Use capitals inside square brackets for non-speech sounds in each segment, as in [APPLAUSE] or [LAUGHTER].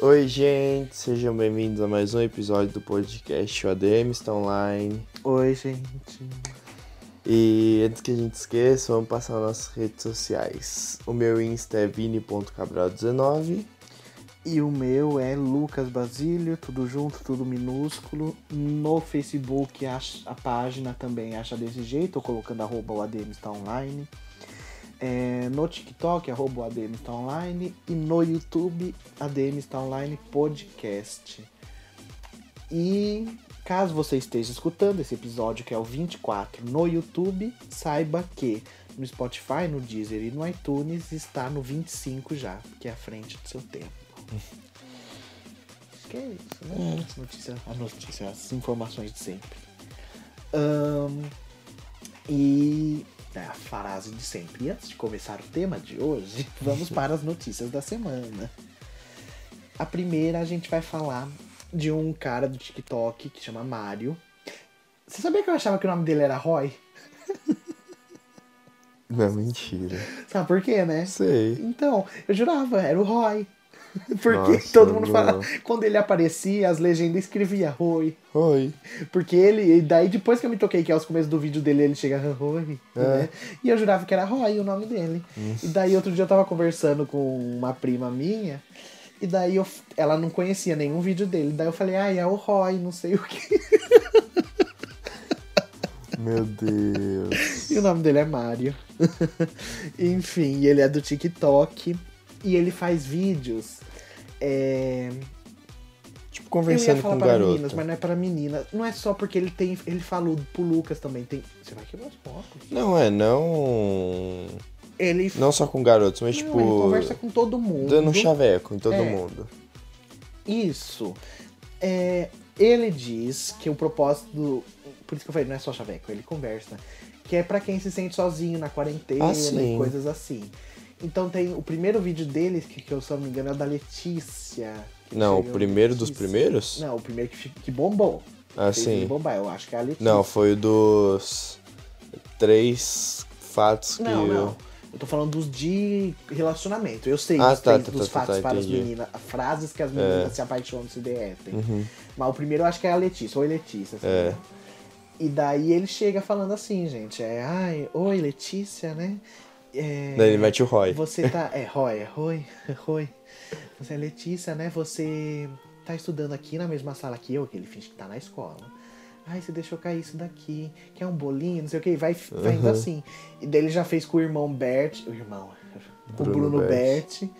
Oi, gente, sejam bem-vindos a mais um episódio do podcast O ADM está online. Oi, gente. E antes que a gente esqueça, vamos passar nossas redes sociais. O meu Insta é vini.cabral19. E o meu é Lucas Basílio, tudo junto, tudo minúsculo. No Facebook a, a página também acha desse jeito, ou colocando arroba o ADM está online. É, no TikTok, arroba ADM está online. E no YouTube, ADM está online podcast. E caso você esteja escutando esse episódio, que é o 24, no YouTube, saiba que no Spotify, no Deezer e no iTunes está no 25 já, que é a frente do seu tempo. Que é isso, né? As notícias, as notícias, as informações de sempre. Um, e é a frase de sempre. E antes de começar o tema de hoje, [LAUGHS] vamos para as notícias da semana. A primeira a gente vai falar de um cara do TikTok que chama Mário. Você sabia que eu achava que o nome dele era Roy? Não, mentira. Sabe por quê, né? Sei. Então, eu jurava, era o Roy. [LAUGHS] Porque Nossa, todo mundo fala. Quando ele aparecia, as legendas escrevia Roy. Oi. Porque ele. E daí depois que eu me toquei, que é os começos do vídeo dele, ele chega Roy. É. Né? E eu jurava que era Roy o nome dele. E daí outro dia eu tava conversando com uma prima minha. E daí eu, ela não conhecia nenhum vídeo dele. Daí eu falei, ah, é o Roy, não sei o que. [LAUGHS] Meu Deus. E o nome dele é Mário. [LAUGHS] Enfim, ele é do TikTok. E ele faz vídeos. É... Tipo, conversando com para garoto. meninas, mas não é para menina. Não é só porque ele tem. Ele falou pro Lucas também. Tem. Você vai quebrar os copos. Não, é, não. Ele. Não só com garotos, mas Não, tipo. ele conversa com todo mundo. Dando um chaveco em todo É. mundo. Isso. É, ele diz que o propósito. do- Por isso que eu falei, não é só chaveco, ele conversa. Que é pra quem se sente sozinho na quarentena Ah, e coisas assim. Então tem o primeiro vídeo dele, que, que eu se não me engano é o da Letícia. Não, o primeiro dos primeiros? Não, o primeiro que, que bombou. Ah, Fez sim. bombar, eu acho que é a Letícia. Não, foi o dos três fatos que. Não, eu- não. Eu tô falando dos de relacionamento. Eu sei Ah, os tá, três tá, dos tá, tá, fatos tá, para as entendi. meninas. Frases que as meninas É. se apaixonam se derretem. Uhum. Mas o primeiro eu acho que é a Letícia. Oi, Letícia. assim, É. né? E daí ele chega falando assim, gente. É, ai, oi, Letícia, né? É, Daí ele mete o Roy. Você tá. É, Roy, é Roy, Roy. Você é Letícia, né? Você tá estudando aqui na mesma sala que eu, que ele finge que tá na escola. Ai, você deixou cair isso daqui. Quer um bolinho? Não sei o que. Vai, vai indo Uhum. assim. E daí ele já fez com o irmão Bert. O irmão. o Bruno Bruno Bert. Bert.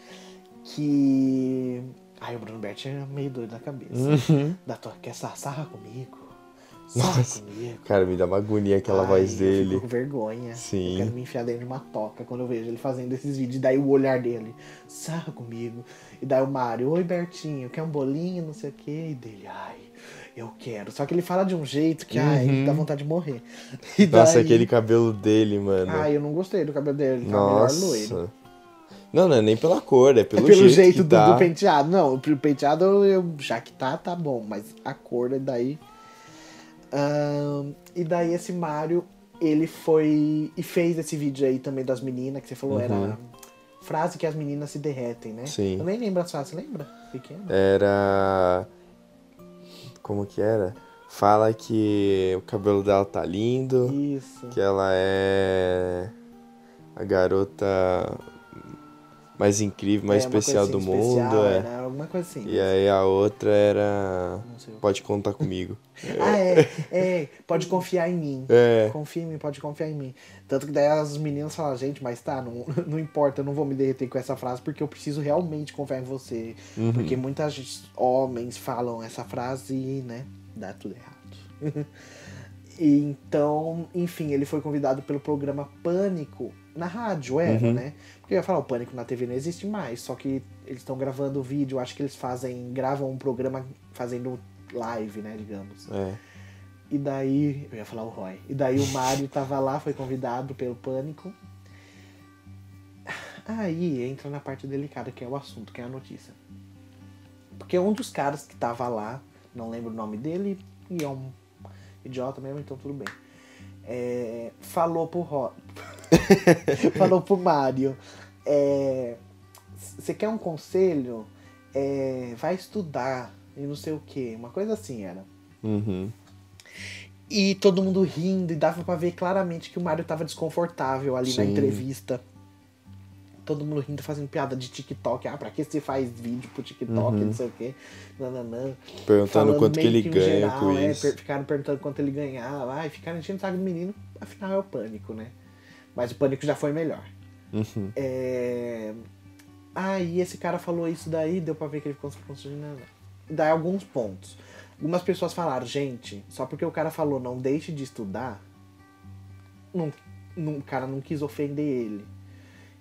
Que. Ai, o Bruno Bert é meio doido da cabeça. Uhum. Da tua, quer sar- sarra comigo? Nossa. comigo. Cara, me dá uma agonia aquela Ai, voz Eu dele. fico com vergonha. Sim. Eu quero me enfiar dentro de uma toca quando eu vejo ele fazendo esses vídeos. E daí o olhar dele, sarra comigo. E daí o Mário, oi Bertinho, quer um bolinho, não sei o quê. E dele, ai, eu quero. Só que ele fala de um jeito que, ai, Uhum. dá vontade de morrer. E Nossa, daí- aquele cabelo dele, mano. Ai, eu não gostei do cabelo dele. Tá melhor loiro. Nossa. Não, não é nem pela cor, é É pelo, pelo jeito, jeito que do, tá. do penteado. Não, o penteado, eu, já que tá, tá bom. Mas a cor é daí. E daí esse Mario, ele foi e fez esse vídeo aí também das meninas, que você falou, Uhum. era frase que as meninas se derretem, né? Sim. Eu nem lembro as frases, lembra? Pequeno. Era. Como que era? Fala que o cabelo dela tá lindo, Isso. que ela é a garota mais incrível, mais É, especial assim, do especial, mundo. É. né? Alguma coisa assim. E aí a outra era. Não sei. Pode contar comigo. [LAUGHS] Ah, é, é, pode confiar em mim. É. Confia em mim, pode confiar em mim. Tanto que daí as meninas falam, gente, mas tá, não, [LAUGHS] não importa, eu não vou me derreter com essa frase porque eu preciso realmente confiar em você. Uhum. Porque muitos homens falam essa frase e, né, dá tudo errado. [LAUGHS] E então, enfim, ele foi convidado pelo programa Pânico na rádio, era, Uhum. né? Eu ia falar, o Pânico na TV não existe mais, só que eles estão gravando vídeo, acho que eles fazem, gravam um programa fazendo live, né, digamos. É. E daí, eu ia falar o Roy. E daí o Mário [LAUGHS] tava lá, foi convidado pelo Pânico. Aí entra na parte delicada, que é o assunto, que é a notícia. Porque um dos caras que tava lá, não lembro o nome dele, e é um idiota mesmo, então tudo bem. É, falou pro Ro... [LAUGHS] falou pro Mário. é, Você quer um conselho? é, vai estudar e não sei o que. Uma coisa assim era. Uhum. E todo mundo rindo, e dava pra ver claramente que o Mario tava desconfortável ali na Sim. entrevista. Todo mundo rindo, fazendo piada de TikTok. Ah, pra que você faz vídeo pro TikTok, Uhum. não sei o quê. Nananã. Perguntando Falando quanto que ele ganha geral, com é, isso. ficaram perguntando quanto ele ganhava. Ai, ficaram enchendo o saco do menino. Afinal é o pânico, né? Mas o pânico já foi melhor. Uhum. É... Aí esse cara falou isso daí, deu pra ver que ele ficou constrangido. Daí alguns pontos. Algumas pessoas falaram, gente, só porque o cara falou não deixe de estudar, não, não- o cara não quis ofender ele.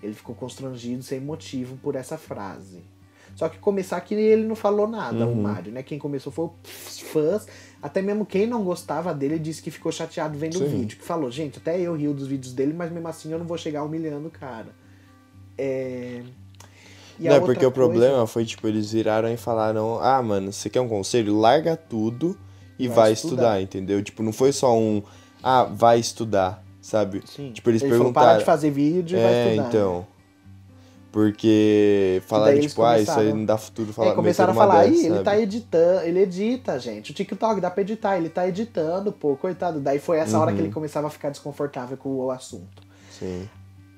Ele ficou constrangido sem motivo por essa frase. Só que começar que ele não falou nada, o Uhum. Mário, né? Quem começou foi os fãs. Até mesmo quem não gostava dele disse que ficou chateado vendo o Sim. vídeo. Que falou, gente, até eu rio dos vídeos dele, mas mesmo assim eu não vou chegar humilhando o cara. É... E Não, porque o coisa- problema foi, tipo, eles viraram e falaram, ah, mano, você quer um conselho? Larga tudo e Vai vai, estudar. estudar. entendeu? Tipo, não foi só um, ah, vai estudar, sabe? Sim. Tipo, eles Ele falou, perguntaram. para de fazer vídeo e vai é, estudar. então. Porque falaram, eles tipo, ah, isso aí não dá futuro. Falar, começaram a falar, dessa, ele tá editando, ele edita, gente. O TikTok dá pra editar, ele tá editando, pô, coitado. Daí foi essa hora que Uhum. ele começava a ficar desconfortável com o assunto. Sim.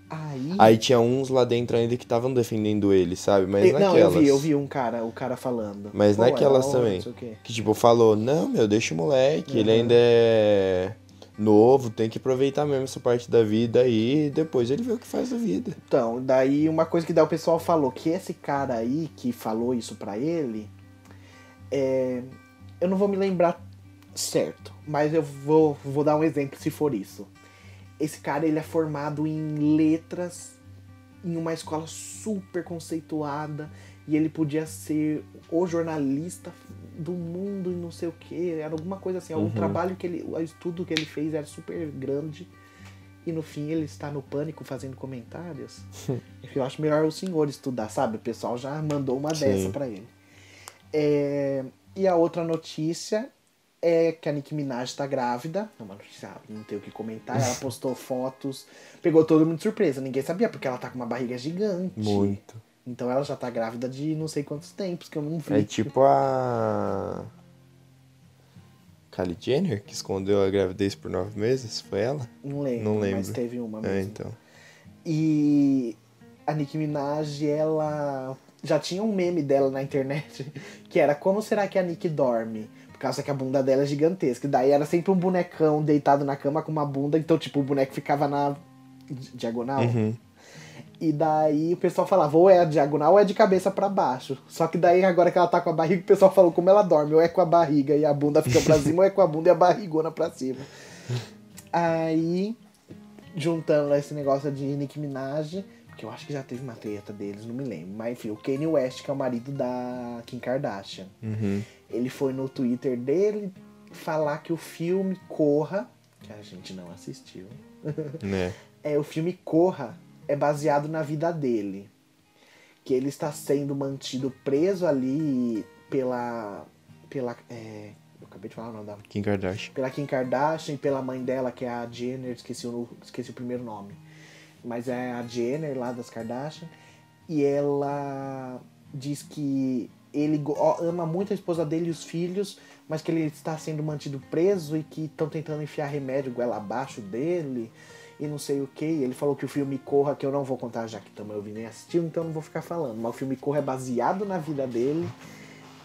Aí. Aí tinha uns lá dentro ainda que estavam defendendo ele, sabe? Mas Eu- naquelas. não, eu vi, eu vi um cara, o cara falando. Mas Pô, naquelas é hora, também. Que tipo, falou, não, meu, deixa o moleque, ele Uhum. ainda é novo, tem que aproveitar mesmo essa parte da vida e depois ele vê o que faz da vida. Então, daí uma coisa que daí o pessoal falou, que esse cara aí que falou isso pra ele, é, eu não vou me lembrar certo, mas eu vou, vou dar um exemplo se for isso. Esse cara, ele é formado em letras, em uma escola super conceituada, e ele podia ser o jornalista do mundo e não sei o que, era alguma coisa assim, o Uhum. trabalho que ele, o estudo que ele fez era super grande, e no fim ele está no pânico fazendo comentários. [LAUGHS] Eu acho melhor o senhor estudar, sabe? O pessoal já mandou uma Sim. dessa pra ele. É, E a outra notícia é que a Nicki Minaj tá grávida. É uma notícia, não tem o que comentar. Ela [LAUGHS] postou fotos, pegou todo mundo de surpresa. Ninguém sabia, porque ela tá com uma barriga gigante. Muito. Então ela já tá grávida de não sei quantos tempos, que eu não vi. É tipo a. Kylie Jenner, que escondeu a gravidez por nove meses? Foi ela? Não lembro, Não mas lembro. teve uma mesmo. É, então. E a Nicki Minaj, ela já tinha um meme dela na internet [LAUGHS] que era como será que a Nicki dorme? Por causa que a bunda dela é gigantesca. E daí era sempre um bonecão deitado na cama com uma bunda, então tipo o boneco ficava na di- diagonal. Uhum. E daí o pessoal falava, ou é a diagonal ou é de cabeça pra baixo. Só que daí agora que ela tá com a barriga, o pessoal falou como ela dorme, ou é com a barriga e a bunda fica pra cima, ou é com a bunda e a barrigona pra cima. Aí, juntando esse negócio de Nicki Minaj, que eu acho que já teve uma treta deles, não me lembro. Mas enfim, o Kanye West, que é o marido da Kim Kardashian. Uhum. Ele foi no Twitter dele falar que o filme Corra, que a gente não assistiu, Né? [LAUGHS] é o filme Corra é baseado na vida dele. Que ele está sendo mantido preso ali pela. pela. é, eu acabei de falar o nome da. Kim Kardashian. Pela Kim Kardashian e pela mãe dela, que é a Jenner, esqueci o, esqueci o primeiro nome. Mas é a Jenner lá das Kardashian. E ela diz que ele ama muito a esposa dele e os filhos, mas que ele está sendo mantido preso e que estão tentando enfiar remédio goela abaixo dele e não sei o que. Ele falou que o filme Corra, que eu não vou contar já que também eu vi nem assistiu, então não vou ficar falando. Mas o filme Corra é baseado na vida dele.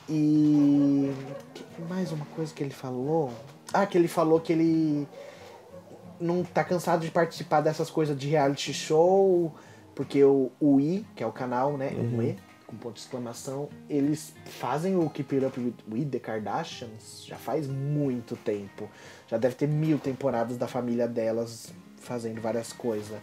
E. que- Mais uma coisa que ele falou. Ah, que ele falou que ele não tá cansado de participar dessas coisas de reality show, porque o, o I, que é o canal, né? Um E, com ponto de exclamação, eles fazem o Keep It Up with the Kardashians já faz muito tempo. Já deve ter mil temporadas da família delas fazendo várias coisas.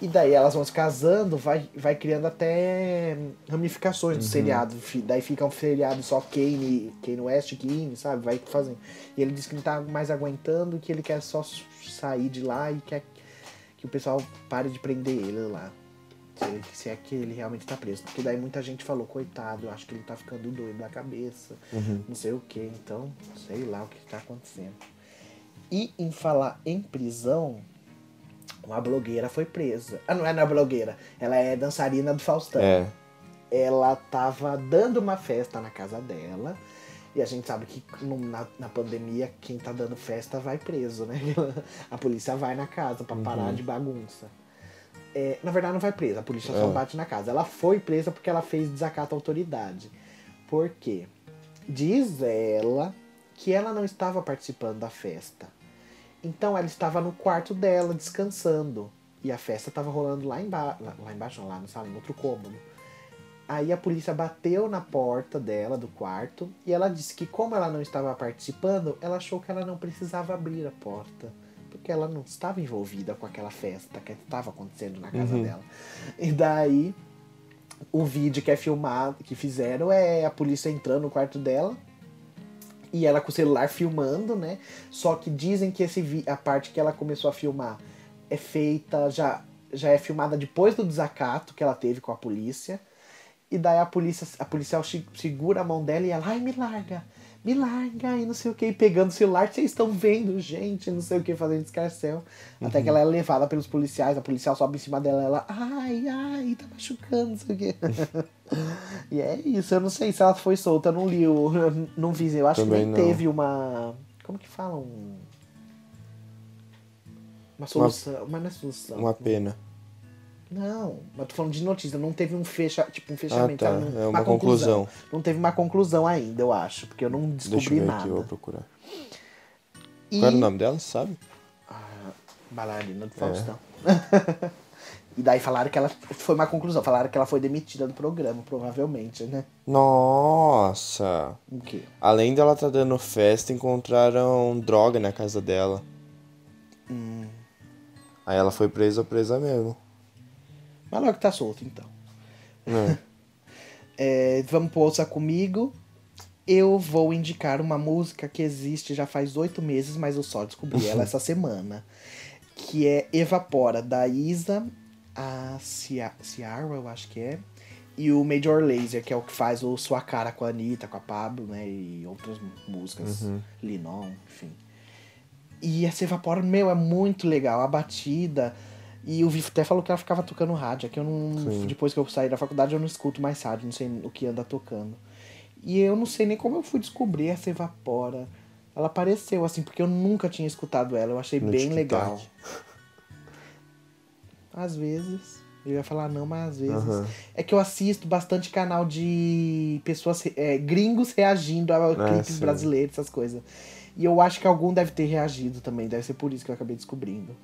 E daí elas vão se casando, vai, vai criando até ramificações do seriado. Fi- Daí fica um seriado só Kane, Kane West, Kane, sabe? Vai fazendo. E ele disse que não tá mais aguentando, que ele quer só sair de lá e quer que o pessoal pare de prender ele lá. Se, é que ele realmente tá preso. Porque daí muita gente falou, coitado, eu acho que ele tá ficando doido da cabeça, não sei o que. Então, sei lá o que tá acontecendo. E em falar em prisão, uma blogueira foi presa. Ah, não é na blogueira. Ela é dançarina do Faustão. É. ela tava dando uma festa na casa dela. E a gente sabe que na, na pandemia, quem tá dando festa vai preso, né? [LAUGHS] A polícia vai na casa pra parar de bagunça. É, na verdade, não vai presa, a polícia só É. bate na casa. Ela foi presa porque ela fez desacato à autoridade. Por quê? Diz ela que ela não estava participando da festa. Então ela estava no quarto dela, descansando. E a festa estava rolando lá, emba lá, embaixo, não, lá no salão, no outro cômodo. Aí a polícia bateu na porta dela, do quarto, e ela disse que como ela não estava participando, ela achou que ela não precisava abrir a porta. Porque ela não estava envolvida com aquela festa que estava acontecendo na casa dela. E daí, o vídeo que é filmado, que fizeram é a polícia entrando no quarto dela, e ela com o celular filmando, né? Só que dizem que esse vi- a parte que ela começou a filmar é feita já já é filmada depois do desacato que ela teve com a polícia. E daí a polícia a policial segura a mão dela e ela, ai, me larga. Me larga e não sei o que, pegando o celular, vocês estão vendo, gente, não sei o que, fazendo escarcel. Até que ela é levada pelos policiais, a policial sobe em cima dela, ela, ai, ai, tá machucando, não sei o que. [LAUGHS] e é isso, eu não sei se ela foi solta, eu não li, [LAUGHS] não vi, eu acho Também que nem não. teve uma. Como que fala? Um, uma solução, mas não é solução. Uma pena. Não, mas tô falando de notícia, não teve um fecha, tipo um fechamento, Ah, tá. É uma conclusão. Não teve uma conclusão ainda, eu acho, porque eu não descobri Deixa eu ver nada. aqui, eu vou procurar. E... Qual era o nome dela, sabe? Ah, bailarina É. do Faustão. [LAUGHS] e daí falaram que ela foi uma conclusão, falaram que ela foi demitida do programa, provavelmente, né? Nossa! O quê? Além dela tá dando festa, encontraram droga na casa dela. Hum. Aí ela foi presa, presa mesmo. Mas logo tá solto, então. É. [LAUGHS] É, vamos pro Ouça Comigo. Eu vou indicar uma música que existe já faz oito meses, mas eu só descobri ela [LAUGHS] essa semana. Que é Evapora, da Isa, a Cia- Ciara, eu acho que é. E o Major Lazer, que é o que faz o Sua Cara com a Anitta, com a Pablo, né? E outras músicas. Linon, enfim. E essa Evapora, meu, é muito legal. A batida. E o Vif até falou que ela ficava tocando rádio. É que eu não. Sim. Depois que eu saí da faculdade, eu não escuto mais rádio, não sei o que anda tocando. E eu não sei nem como eu fui descobrir essa Evapora. Ela apareceu, assim, porque eu nunca tinha escutado ela. Eu achei No bem TikTok. legal. [LAUGHS] Às vezes. Eu ia falar não, mas às vezes. Aham. É que eu assisto bastante canal de pessoas, é, gringos reagindo a clipes sim. brasileiros, essas coisas. E eu acho que algum deve ter reagido também. Deve ser por isso que eu acabei descobrindo.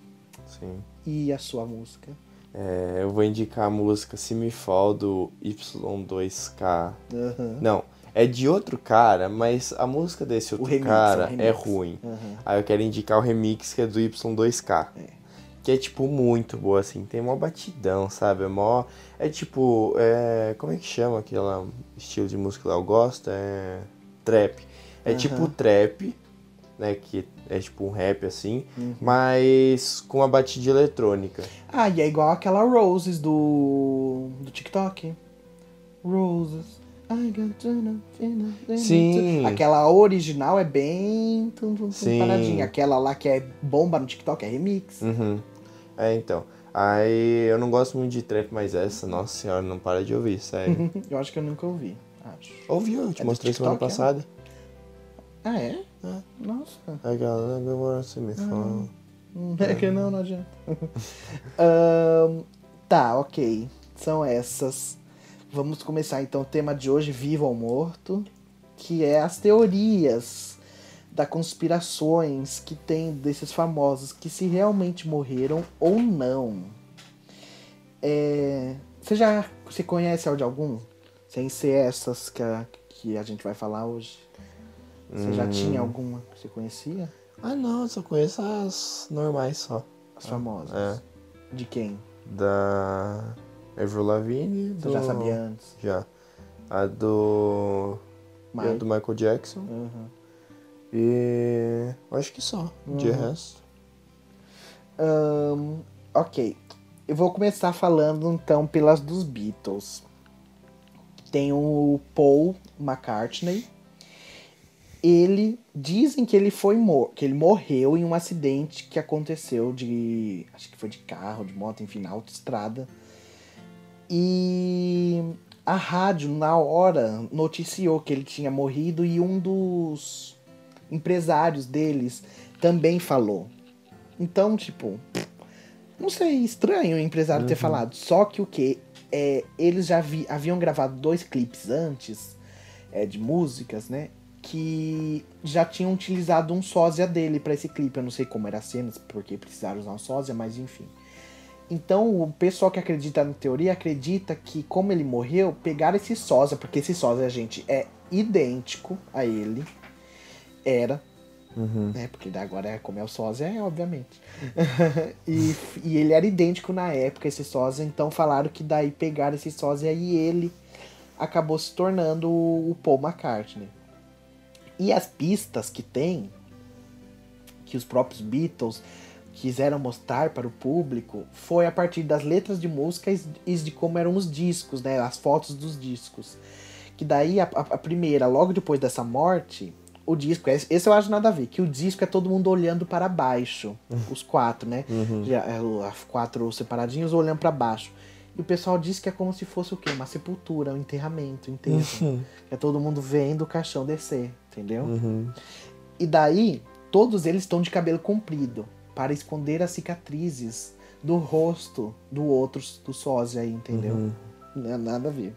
Sim. E a sua música? É, eu vou indicar a música Se Me Fall do Y2K. Aham. Não, é de outro cara, mas a música desse outro remix, cara é ruim. Aham. Aí eu quero indicar o remix que é do Y2K. Que é, tipo, muito boa, assim. Tem mó batidão, sabe? É mó... É tipo... É... Como é que chama aquele estilo de música que eu gosto? É... Trap. É tipo trap, né? Que é tipo um rap, assim. Uhum. Mas com uma batida eletrônica. Ah, e é igual aquela Roses do, do TikTok. Roses. Sim. Aquela original é bem tum, tum, tum, Sim. paradinha. Aquela lá que é bomba no TikTok é remix. Uhum. É, então. Aí eu não gosto muito de trap, mas essa, nossa senhora, não para de ouvir, sério. [LAUGHS] eu acho que eu nunca ouvi. Acho. Ouviu, eu te É mostrei semana é? passada. Ah, é? É. Nossa. A galera agora você me fala. Hum, [LAUGHS] É que não, não adianta. [LAUGHS] Tá, ok. São essas. Vamos começar então o tema de hoje, vivo ou morto, que é as teorias da conspirações que tem desses famosos, que se realmente morreram ou não. É, Você já você conhece de algum? Sem ser essas que a, que a gente vai falar hoje. Você já tinha alguma que você conhecia? Ah não, eu só conheço as normais só. As famosas. É. De quem? Da Avril Lavigne. Você Do... já sabia antes? Já. A do. Mike. a do Michael Jackson. Uhum. E. Acho que só. De resto. Ahn, ok. Eu vou começar falando então pelas dos Beatles. Tem o Paul McCartney. Ele dizem que ele foi que ele morreu em um acidente que aconteceu de acho que foi de carro, de moto, enfim, na autoestrada. E a rádio, na hora, noticiou que ele tinha morrido e um dos empresários deles também falou. Então, tipo, não sei, estranho o empresário uhum. ter falado. Só que o que? É, eles já vi, haviam gravado dois clipes antes é, de músicas, né? Que já tinham utilizado um sósia dele para esse clipe. Eu não sei como era a cena, porque precisaram usar um sósia, mas enfim. Então o pessoal que acredita na teoria acredita que, como ele morreu, pegaram esse sósia, porque esse sósia, gente, é idêntico a ele. Era. Uhum. Né, porque agora é como é o sósia, é, obviamente. [LAUGHS] e, e ele era idêntico na época, esse sósia. Então falaram que daí pegaram esse sósia e ele acabou se tornando o Paul McCartney. E as pistas que tem, que os próprios Beatles quiseram mostrar para o público, foi a partir das letras de músicas e de como eram os discos, né, as fotos dos discos. Que daí a, a, a primeira, logo depois dessa morte, o disco, esse eu acho nada a ver, que o disco é todo mundo olhando para baixo, [LAUGHS] os quatro, né? Uhum. Já, é, quatro separadinhos olhando para baixo. E o pessoal diz que é como se fosse o quê? Uma sepultura, um enterramento, um enterro. Uhum. É todo mundo vendo o caixão descer, entendeu? Uhum. E daí, todos eles estão de cabelo comprido, para esconder as cicatrizes do rosto do outro, do sósia aí, entendeu? Uhum. Não é nada a ver.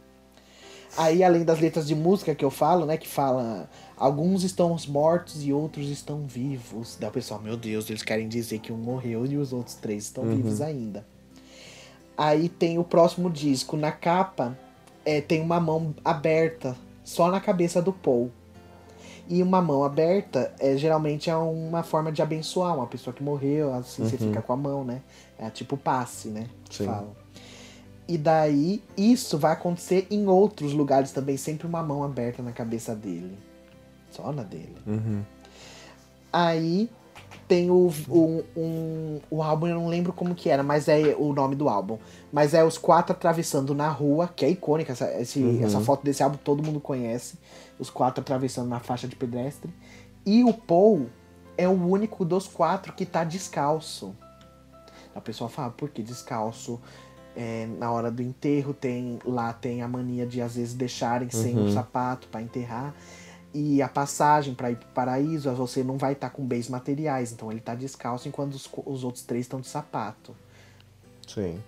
Aí, além das letras de música que eu falo, né? Que fala alguns estão mortos e outros estão vivos. Daí o pessoal, meu Deus, eles querem dizer que um morreu e os outros três estão uhum. vivos ainda. Aí tem o próximo disco. Na capa é, tem uma mão aberta, só na cabeça do Paul. E uma mão aberta é, geralmente é uma forma de abençoar uma pessoa que morreu, assim uhum. você fica com a mão, né? É tipo passe, né? Sim. Falam. E daí isso vai acontecer em outros lugares também, sempre uma mão aberta na cabeça dele. Só na dele. Uhum. Aí tem o, o, um, o álbum, eu não lembro como que era, mas é o nome do álbum. Mas é os quatro atravessando na rua, que é icônica, essa, esse, uhum. essa foto desse álbum todo mundo conhece. Os quatro atravessando na faixa de pedestre. E o Paul é o único dos quatro que tá descalço. A pessoa fala, por que descalço? É, na hora do enterro tem lá tem a mania de às vezes deixarem uhum. sem o sapato para enterrar e a passagem para ir pro paraíso, você não vai estar tá com bens materiais, então ele tá descalço enquanto os, os outros três estão de sapato. Sim.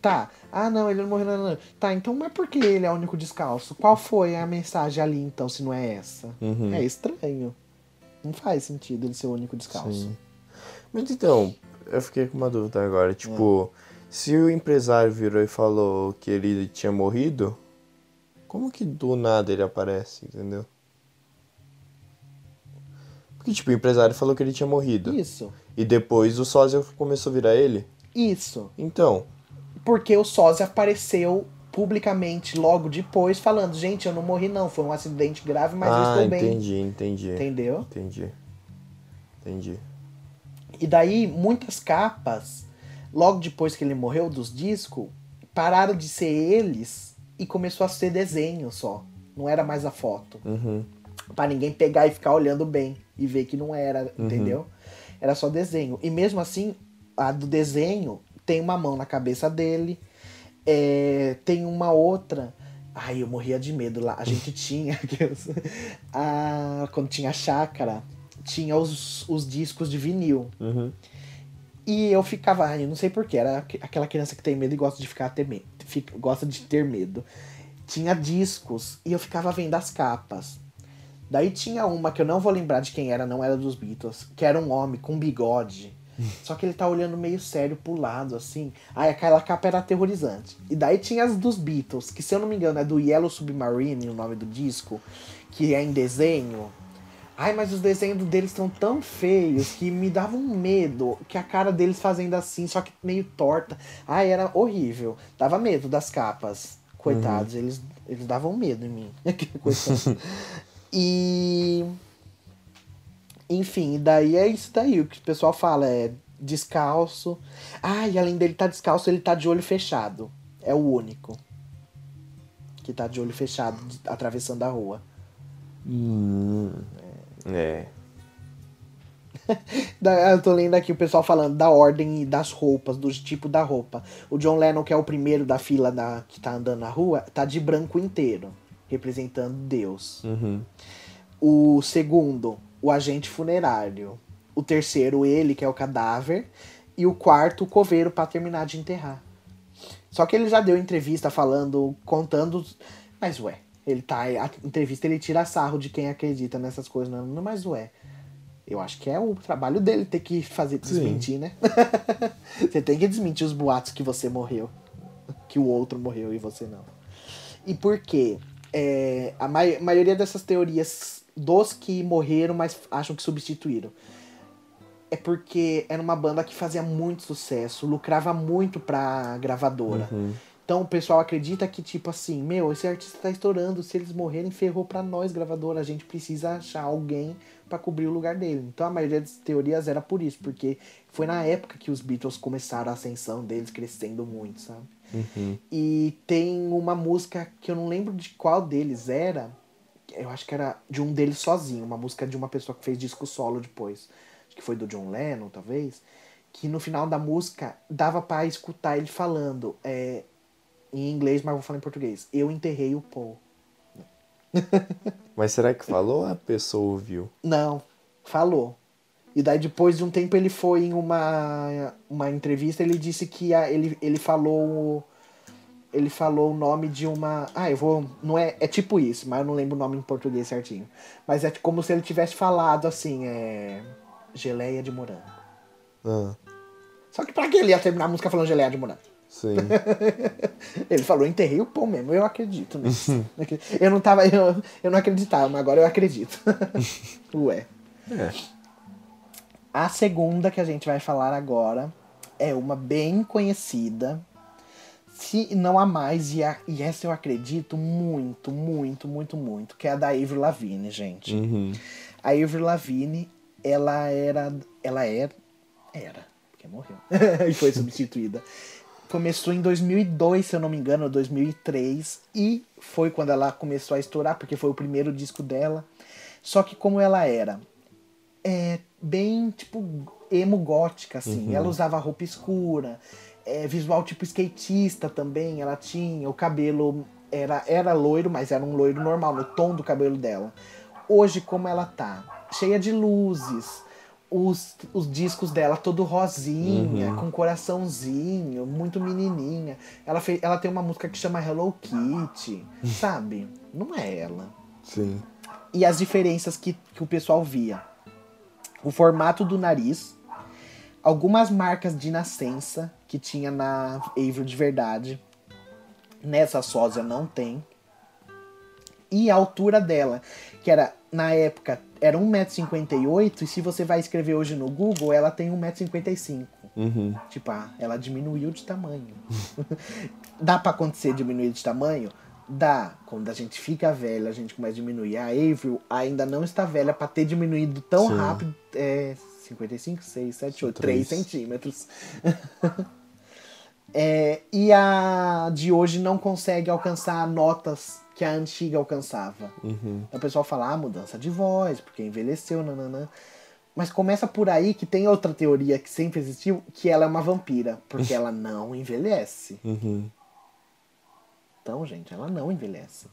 Tá. Ah, não, ele não morreu. Não, não. Tá, então mas por que ele é o único descalço? Qual foi a mensagem ali, então, se não é essa? Uhum. É estranho. Não faz sentido ele ser o único descalço. Sim. Mas então, eu fiquei com uma dúvida agora. Tipo, é. Se o empresário virou e falou que ele tinha morrido, como que do nada ele aparece, entendeu? Porque, tipo, o empresário falou que ele tinha morrido. Isso. E depois o sósia começou a virar ele? Isso. Então. Porque o sósia apareceu publicamente logo depois falando, gente, eu não morri não, foi um acidente grave, mas ah, eu estou bem. entendi, entendi. Entendeu? Entendi. Entendi. E daí, muitas capas, logo depois que ele morreu dos discos, pararam de ser eles e começou a ser desenho só. Não era mais a foto. Uhum. Pra ninguém pegar e ficar olhando bem e ver que não era, uhum. entendeu? Era só desenho. E mesmo assim, a do desenho tem uma mão na cabeça dele, é, tem uma outra. Ai, eu morria de medo lá. A gente [LAUGHS] tinha. a, quando tinha a chácara, tinha os, os discos de vinil. Uhum. E eu ficava, ai, eu não sei porquê, era aquela criança que tem medo e gosta de ficar ter medo, fica, gosta de ter medo. Tinha discos e eu ficava vendo as capas. Daí tinha uma que eu não vou lembrar de quem era, não era dos Beatles, que era um homem com bigode. [LAUGHS] Só que ele tá olhando meio sério pro lado, assim. Aí aquela capa era aterrorizante. E daí tinha as dos Beatles, que se eu não me engano é do Yellow Submarine, o nome do disco, que é em desenho. Ai, mas os desenhos deles estão tão feios que me davam um medo. Que a cara deles fazendo assim, só que meio torta. Ai, era horrível. Dava medo das capas. Coitados, uhum. eles, eles davam medo em mim. [LAUGHS] [LAUGHS] E. Enfim, daí é isso daí. O que o pessoal fala é descalço. E além dele estar tá descalço, ele tá de olho fechado. É o único. Que tá de olho fechado, atravessando a rua. Hum, é. [LAUGHS] Eu tô lendo aqui o pessoal falando da ordem das roupas, do tipo da roupa. O John Lennon, que é o primeiro da fila da, que tá andando na rua, tá de branco inteiro, representando Deus. Uhum. O segundo, o agente funerário. O terceiro, ele, que é o cadáver. E o quarto, o coveiro, para terminar de enterrar. Só que ele já deu entrevista falando, contando. Mas ué, ele tá. A entrevista ele tira sarro de quem acredita nessas coisas, não, não mas ué. Eu acho que é o trabalho dele ter que fazer desmentir, Sim. né? [LAUGHS] você tem que desmentir os boatos que você morreu. Que o outro morreu e você não. E por quê? É, a mai maioria dessas teorias dos que morreram, mas acham que substituíram. É porque era uma banda que fazia muito sucesso, lucrava muito pra gravadora. Uhum. Então o pessoal acredita que, tipo assim, meu, esse artista tá estourando, se eles morrerem, ferrou pra nós, gravadora. A gente precisa achar alguém para cobrir o lugar dele. Então a maioria das teorias era por isso, porque foi na época que os Beatles começaram a ascensão deles crescendo muito, sabe? Uhum. E tem uma música que eu não lembro de qual deles era, eu acho que era de um deles sozinho, uma música de uma pessoa que fez disco solo depois. Acho que foi do John Lennon, talvez. Que no final da música dava para escutar ele falando é, em inglês, mas vou falar em português. Eu enterrei o Paul. Mas será que falou ou a pessoa ouviu? Não, falou. E daí depois de um tempo ele foi em uma, uma entrevista, ele disse que a, ele, ele falou ele falou o nome de uma, ah, eu vou, não é, é tipo isso, mas eu não lembro o nome em português certinho. Mas é como se ele tivesse falado assim, é geleia de morango. Ah. Só que pra que ele ia terminar a música falando geleia de morango? Sim. [LAUGHS] ele falou, enterrei o pão mesmo, eu acredito nisso. [LAUGHS] eu não tava, eu, eu não acreditava, mas agora eu acredito. [LAUGHS] Ué. É. A segunda que a gente vai falar agora é uma bem conhecida. Se não há mais, e, a, e essa eu acredito muito, muito, muito, muito, que é a da Avril Lavigne, gente. Uhum. A Avril Lavigne, ela era. Ela era. Era, porque morreu. e foi substituída começou em 2002, se eu não me engano, 2003, e foi quando ela começou a estourar, porque foi o primeiro disco dela. Só que como ela era é, bem, tipo, emo gótica, assim, uhum. ela usava roupa escura, é, visual tipo skatista também, ela tinha, o cabelo era, era loiro, mas era um loiro normal, no tom do cabelo dela. Hoje, como ela tá? Cheia de luzes, os, os discos dela todo rosinha, uhum. com coraçãozinho, muito menininha. Ela, fez, ela tem uma música que chama Hello Kitty, sabe? Não é ela. Sim. E as diferenças que, que o pessoal via. O formato do nariz, algumas marcas de nascença que tinha na Avril de verdade. Nessa sósia não tem. E a altura dela, que era na época era 1,58m e se você vai escrever hoje no Google, ela tem 1,55m. Uhum. Tipo, ah, ela diminuiu de tamanho. [LAUGHS] Dá para acontecer diminuir de tamanho? Dá. Quando a gente fica velha, a gente começa a diminuir. A Avril ainda não está velha para ter diminuído tão Sim. rápido. É 55, 6, 7, 8, 3, 3 centímetros. [LAUGHS] é, e a de hoje não consegue alcançar notas que a antiga alcançava. Uhum. Então o pessoal fala, ah, mudança de voz, porque envelheceu, nananã. Mas começa por aí que tem outra teoria que sempre existiu, que ela é uma vampira, porque ela não envelhece. Uhum. Então, gente, ela não envelhece.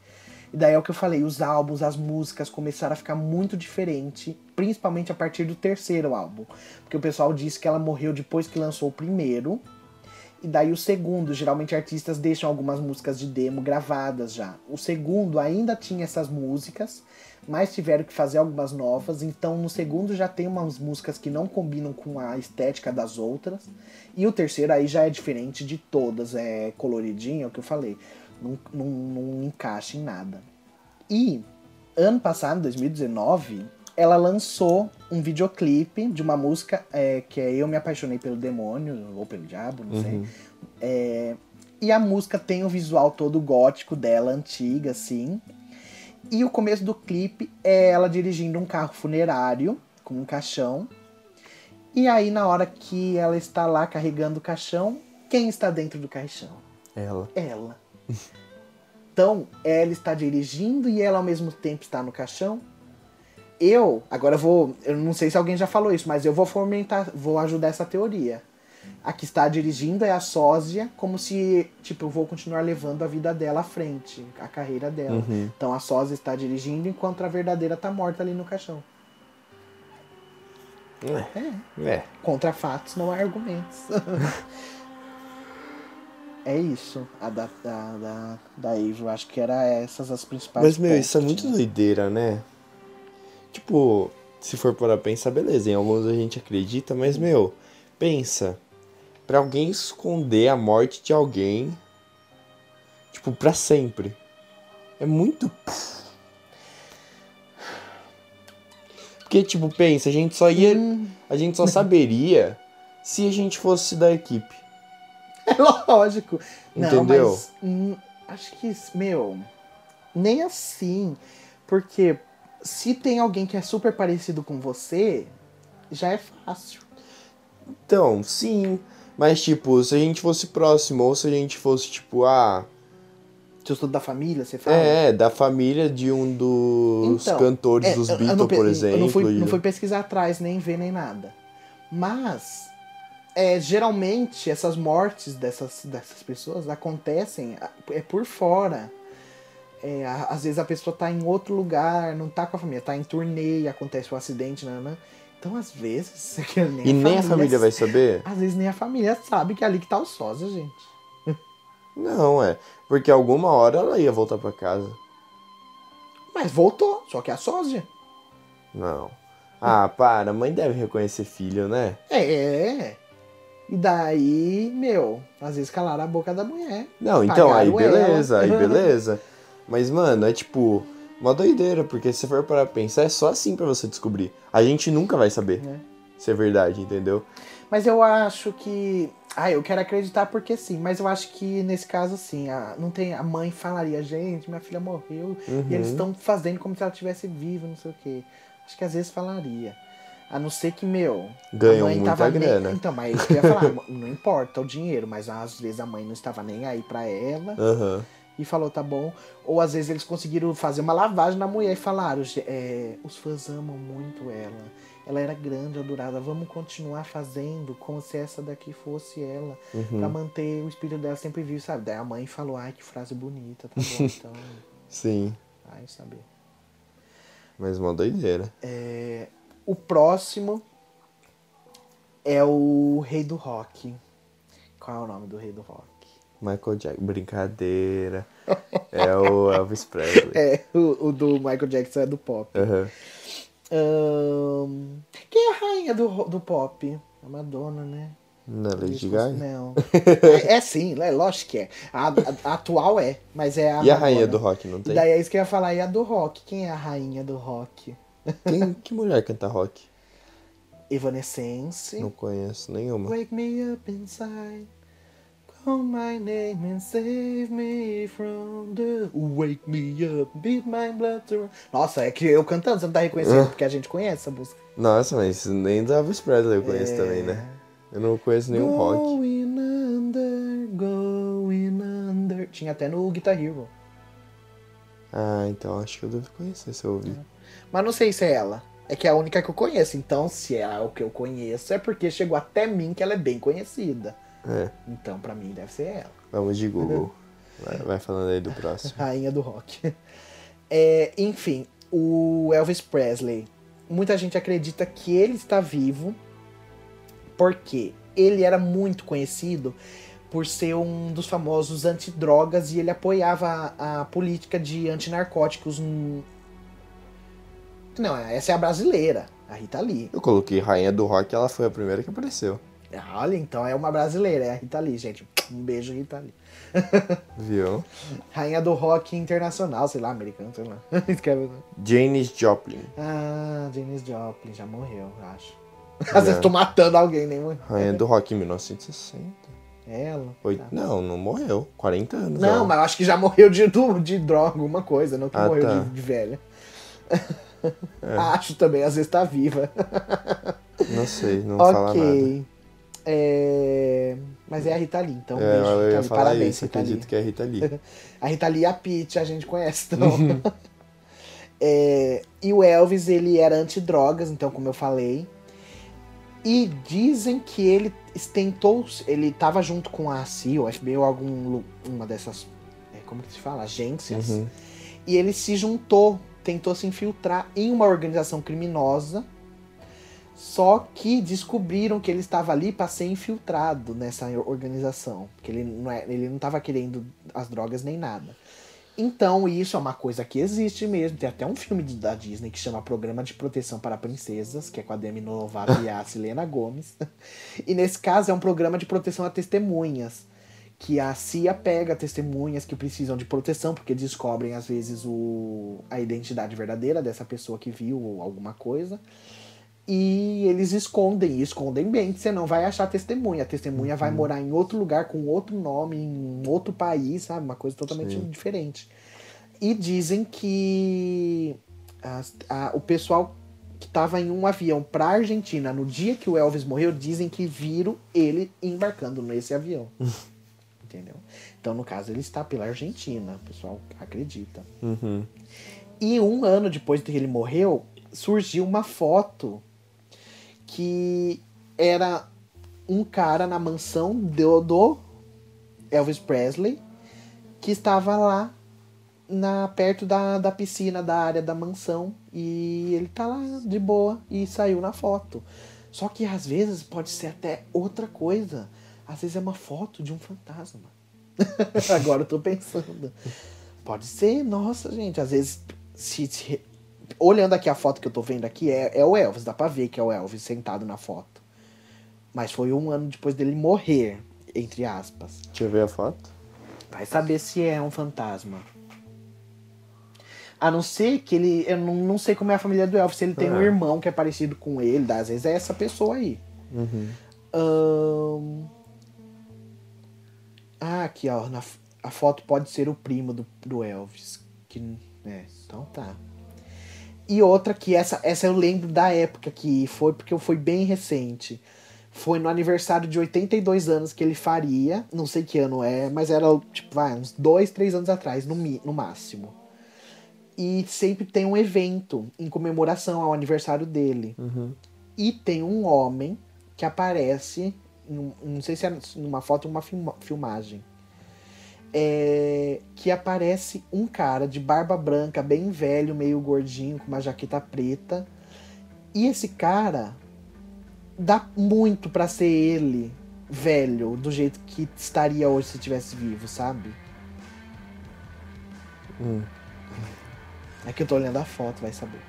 E daí é o que eu falei, os álbuns, as músicas começaram a ficar muito diferente, principalmente a partir do terceiro álbum. Porque o pessoal disse que ela morreu depois que lançou o primeiro, e daí o segundo, geralmente artistas deixam algumas músicas de demo gravadas já. O segundo ainda tinha essas músicas, mas tiveram que fazer algumas novas. Então no segundo já tem umas músicas que não combinam com a estética das outras. E o terceiro aí já é diferente de todas, é coloridinho, é o que eu falei. Não, não, não encaixa em nada. E ano passado, 2019, ela lançou um videoclipe de uma música é, que é Eu Me Apaixonei pelo Demônio, ou pelo Diabo, não uhum. sei. É, e a música tem o visual todo gótico dela, antiga, assim. E o começo do clipe é ela dirigindo um carro funerário com um caixão. E aí, na hora que ela está lá carregando o caixão, quem está dentro do caixão? Ela. Ela. Então, ela está dirigindo e ela ao mesmo tempo está no caixão. Eu, agora eu vou. Eu não sei se alguém já falou isso, mas eu vou fomentar, vou ajudar essa teoria. A que está dirigindo é a sósia, como se, tipo, eu vou continuar levando a vida dela à frente, a carreira dela. Uhum. Então a sósia está dirigindo enquanto a verdadeira tá morta ali no caixão. É. É. Contra fatos não há argumentos. [LAUGHS] é isso, a da, da, da, da Eve. Eu acho que era essas as principais Mas, meu, pontos isso é muito doideira, né? Tipo, se for para pensar, beleza, em alguns a gente acredita, mas, meu, pensa. Pra alguém esconder a morte de alguém, tipo, pra sempre. É muito. Porque, tipo, pensa, a gente só ia. Hum. A gente só saberia se a gente fosse da equipe. É [LAUGHS] lógico. Não, Entendeu? mas hum, acho que, meu, nem assim. Porque se tem alguém que é super parecido com você, já é fácil. Então, sim. Mas, tipo, se a gente fosse próximo, ou se a gente fosse, tipo, ah. Se eu sou da família, você fala. É, da família de um dos Então, cantores é, dos Beatles, não por exemplo. Eu não fui, não fui pesquisar atrás, nem ver, nem nada. Mas, é, geralmente, essas mortes dessas, dessas pessoas acontecem é por fora. É, a- às vezes a pessoa tá em outro lugar, não tá com a família, tá em turnê, acontece um acidente, né? Então, às vezes, [LAUGHS] nem E nem a família vai saber? Às vezes nem a família sabe que é ali que tá o sósia, gente. Não, é. Porque alguma hora ela ia voltar pra casa. Mas voltou, só que é a sósia. Não. Ah, para, mãe deve reconhecer filho, né? É. E daí, meu, às vezes calaram a boca da mulher. Não, então, aí beleza, ela. aí [LAUGHS] beleza. Mas, mano, é tipo, uma doideira, porque se for para pensar, é só assim pra você descobrir. A gente nunca vai saber Né? se é verdade, entendeu? Mas eu acho que. Ah, eu quero acreditar porque sim, mas eu acho que nesse caso, sim, a, não tem. A mãe falaria, gente, minha filha morreu Uhum. e eles estão fazendo como se ela estivesse viva, não sei o quê. Acho que às vezes falaria. A não ser que, meu. mãe muita tava nem- grana. Então, mas que eu ia falar, [LAUGHS] não importa o dinheiro, mas às vezes a mãe não estava nem aí pra ela. Aham. E falou, tá bom. Ou às vezes eles conseguiram fazer uma lavagem na mulher e falaram, "Ge- é, os fãs amam muito ela. Ela era grande, adorada. Vamos continuar fazendo como se essa daqui fosse ela. Uhum. Pra manter o espírito dela sempre vivo, sabe? Daí a mãe falou, ai, que frase bonita, tá bom, [LAUGHS] então. Sim, Ai, saber. mas uma doideira. É, o próximo é o Rei do Rock. Qual é o nome do Rei do Rock? Michael Jackson, brincadeira. [LAUGHS] É o Elvis Presley. É, o, o do Michael Jackson é do pop. Aham. Ahn, quem é a rainha do, do pop? A Madonna, né? Na Lady Isso, Gaga? Não. [LAUGHS] é, é sim, é lógico que é. A, a- a atual é, mas é a E a Madonna. rainha do rock, não tem? Daí é isso que eu ia falar, e a do rock? Quem é a rainha do rock? Quem, [LAUGHS] que mulher canta rock? Evanescence. Não conheço nenhuma. Wake me up inside. Call my name and save me from the. Wake me up, beat my blood to. Nossa, é que eu cantando, você não tá reconhecendo, porque a gente conhece essa música. Nossa, mas nem do Elvis Presley eu conheço também, né? Eu não conheço nenhum rock. Going under, going under. Tinha até no Guitar Hero. Ah, então acho que eu devo conhecer se eu ouvir. Mas não sei se é ela. É que é a única que eu conheço. Então, se é o que eu conheço, é porque chegou até mim que ela é bem conhecida. É, Então, pra mim, deve ser ela. vamos de Google. [LAUGHS] Vai, vai falando aí do próximo. Rainha do rock. [LAUGHS] É, enfim, o Elvis Presley. Muita gente acredita que ele está vivo porque ele era muito conhecido por ser um dos famosos antidrogas e ele apoiava a, a política de antinarcóticos. n- Não, essa é a brasileira, a Rita Lee. Eu coloquei Rainha do Rock, ela foi a primeira que apareceu. Olha, então é uma brasileira, é a Rita Lee, gente. Um beijo, Rita Lee. [LAUGHS] Viu? Rainha do rock internacional, sei lá, americano, sei lá. [LAUGHS] Escreve. Janis Joplin. Ah, Janis Joplin já morreu, eu acho. [LAUGHS] Às vezes tô matando alguém, nem morreu. Rainha do Rock em 1960. É ela. Oito... Tá. Não, não morreu. 40 anos. Não, ela. mas eu acho que já morreu de, de droga, alguma coisa, não que Ah, morreu tá. de, de velha. É. Acho também, às vezes tá viva. Não sei, não fala nada. ok. É... Mas é a Rita Lee, então. É, beijo, eu ia Lee. falar Parabéns, isso, Rita Lee. acredito que é Rita Lee. [LAUGHS] A Rita Lee e a Peach a gente conhece, então. [LAUGHS] É, e o Elvis, ele era antidrogas, então, como eu falei. E dizem que ele tentou. Ele estava junto com a CIA, o FBI, ou algum, uma dessas. É, como que se fala? Agências. Uhum. E ele se juntou, tentou se infiltrar em uma organização criminosa. Só que descobriram que ele estava ali para ser infiltrado nessa organização. Que ele não, é, ele não estava querendo as drogas nem nada. Então, isso é uma coisa que existe mesmo. Tem até um filme da Disney que chama Programa de Proteção para Princesas, que é com a Demi Lovato e a [LAUGHS] Selena Gomes. E nesse caso é um programa de proteção a testemunhas. Que a CIA pega testemunhas que precisam de proteção, porque descobrem às vezes o, a identidade verdadeira dessa pessoa que viu alguma coisa. E eles escondem, e escondem bem, que você não vai achar testemunha. A testemunha uhum. vai morar em outro lugar, com outro nome, em outro país, sabe? Uma coisa totalmente Sim. diferente. E dizem que a, a, o pessoal que estava em um avião para Argentina no dia que o Elvis morreu, dizem que viram ele embarcando nesse avião. [LAUGHS] Entendeu? Então, no caso, ele está pela Argentina, o pessoal acredita. Uhum. E um ano depois que ele morreu, surgiu uma foto que era um cara na mansão do, do Elvis Presley que estava lá na perto da, da piscina da área da mansão e ele tá lá de boa e saiu na foto. Só que às vezes pode ser até outra coisa. Às vezes é uma foto de um fantasma. [LAUGHS] Agora eu tô pensando. Pode ser, nossa, gente. Às vezes, se, se olhando aqui a foto que eu tô vendo aqui, é, é o Elvis, dá pra ver que é o Elvis sentado na foto. Mas foi um ano depois dele morrer, entre aspas. Deixa eu ver a foto. Vai saber se é um fantasma. A não ser que ele. Eu não, não sei como é a família do Elvis. Se ele tem um irmão que é parecido com ele, às vezes é essa pessoa aí. Uhum. Um... Ah, aqui, ó. Na, a foto pode ser o primo do, do Elvis. Que, é, então tá. E outra que essa, essa eu lembro da época que foi, porque foi bem recente. Foi no aniversário de 82 anos que ele faria. Não sei que ano é, mas era, tipo, vai, uns dois, três anos atrás, no, no máximo. E sempre tem um evento em comemoração ao aniversário dele. Uhum. E tem um homem que aparece, não sei se é numa foto ou uma filmagem, é, que aparece um cara de barba branca, bem velho, meio gordinho, com uma jaqueta preta. E esse cara dá muito para ser ele, velho, do jeito que estaria hoje se estivesse vivo, sabe? Hum. [LAUGHS] É que eu tô olhando a foto, vai saber.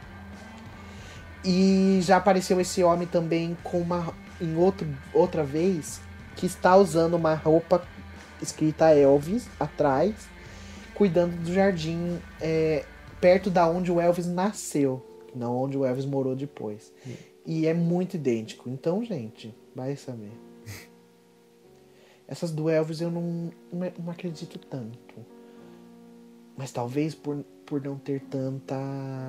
E já apareceu esse homem também com uma. em outro, outra vez, que está usando uma roupa escrita Elvis atrás, cuidando do jardim é, perto da onde o Elvis nasceu, não onde o Elvis morou depois. E é muito idêntico. Então, gente, vai saber. [LAUGHS] Essas do Elvis eu não, não, acredito tanto. Mas talvez por, por não ter tanta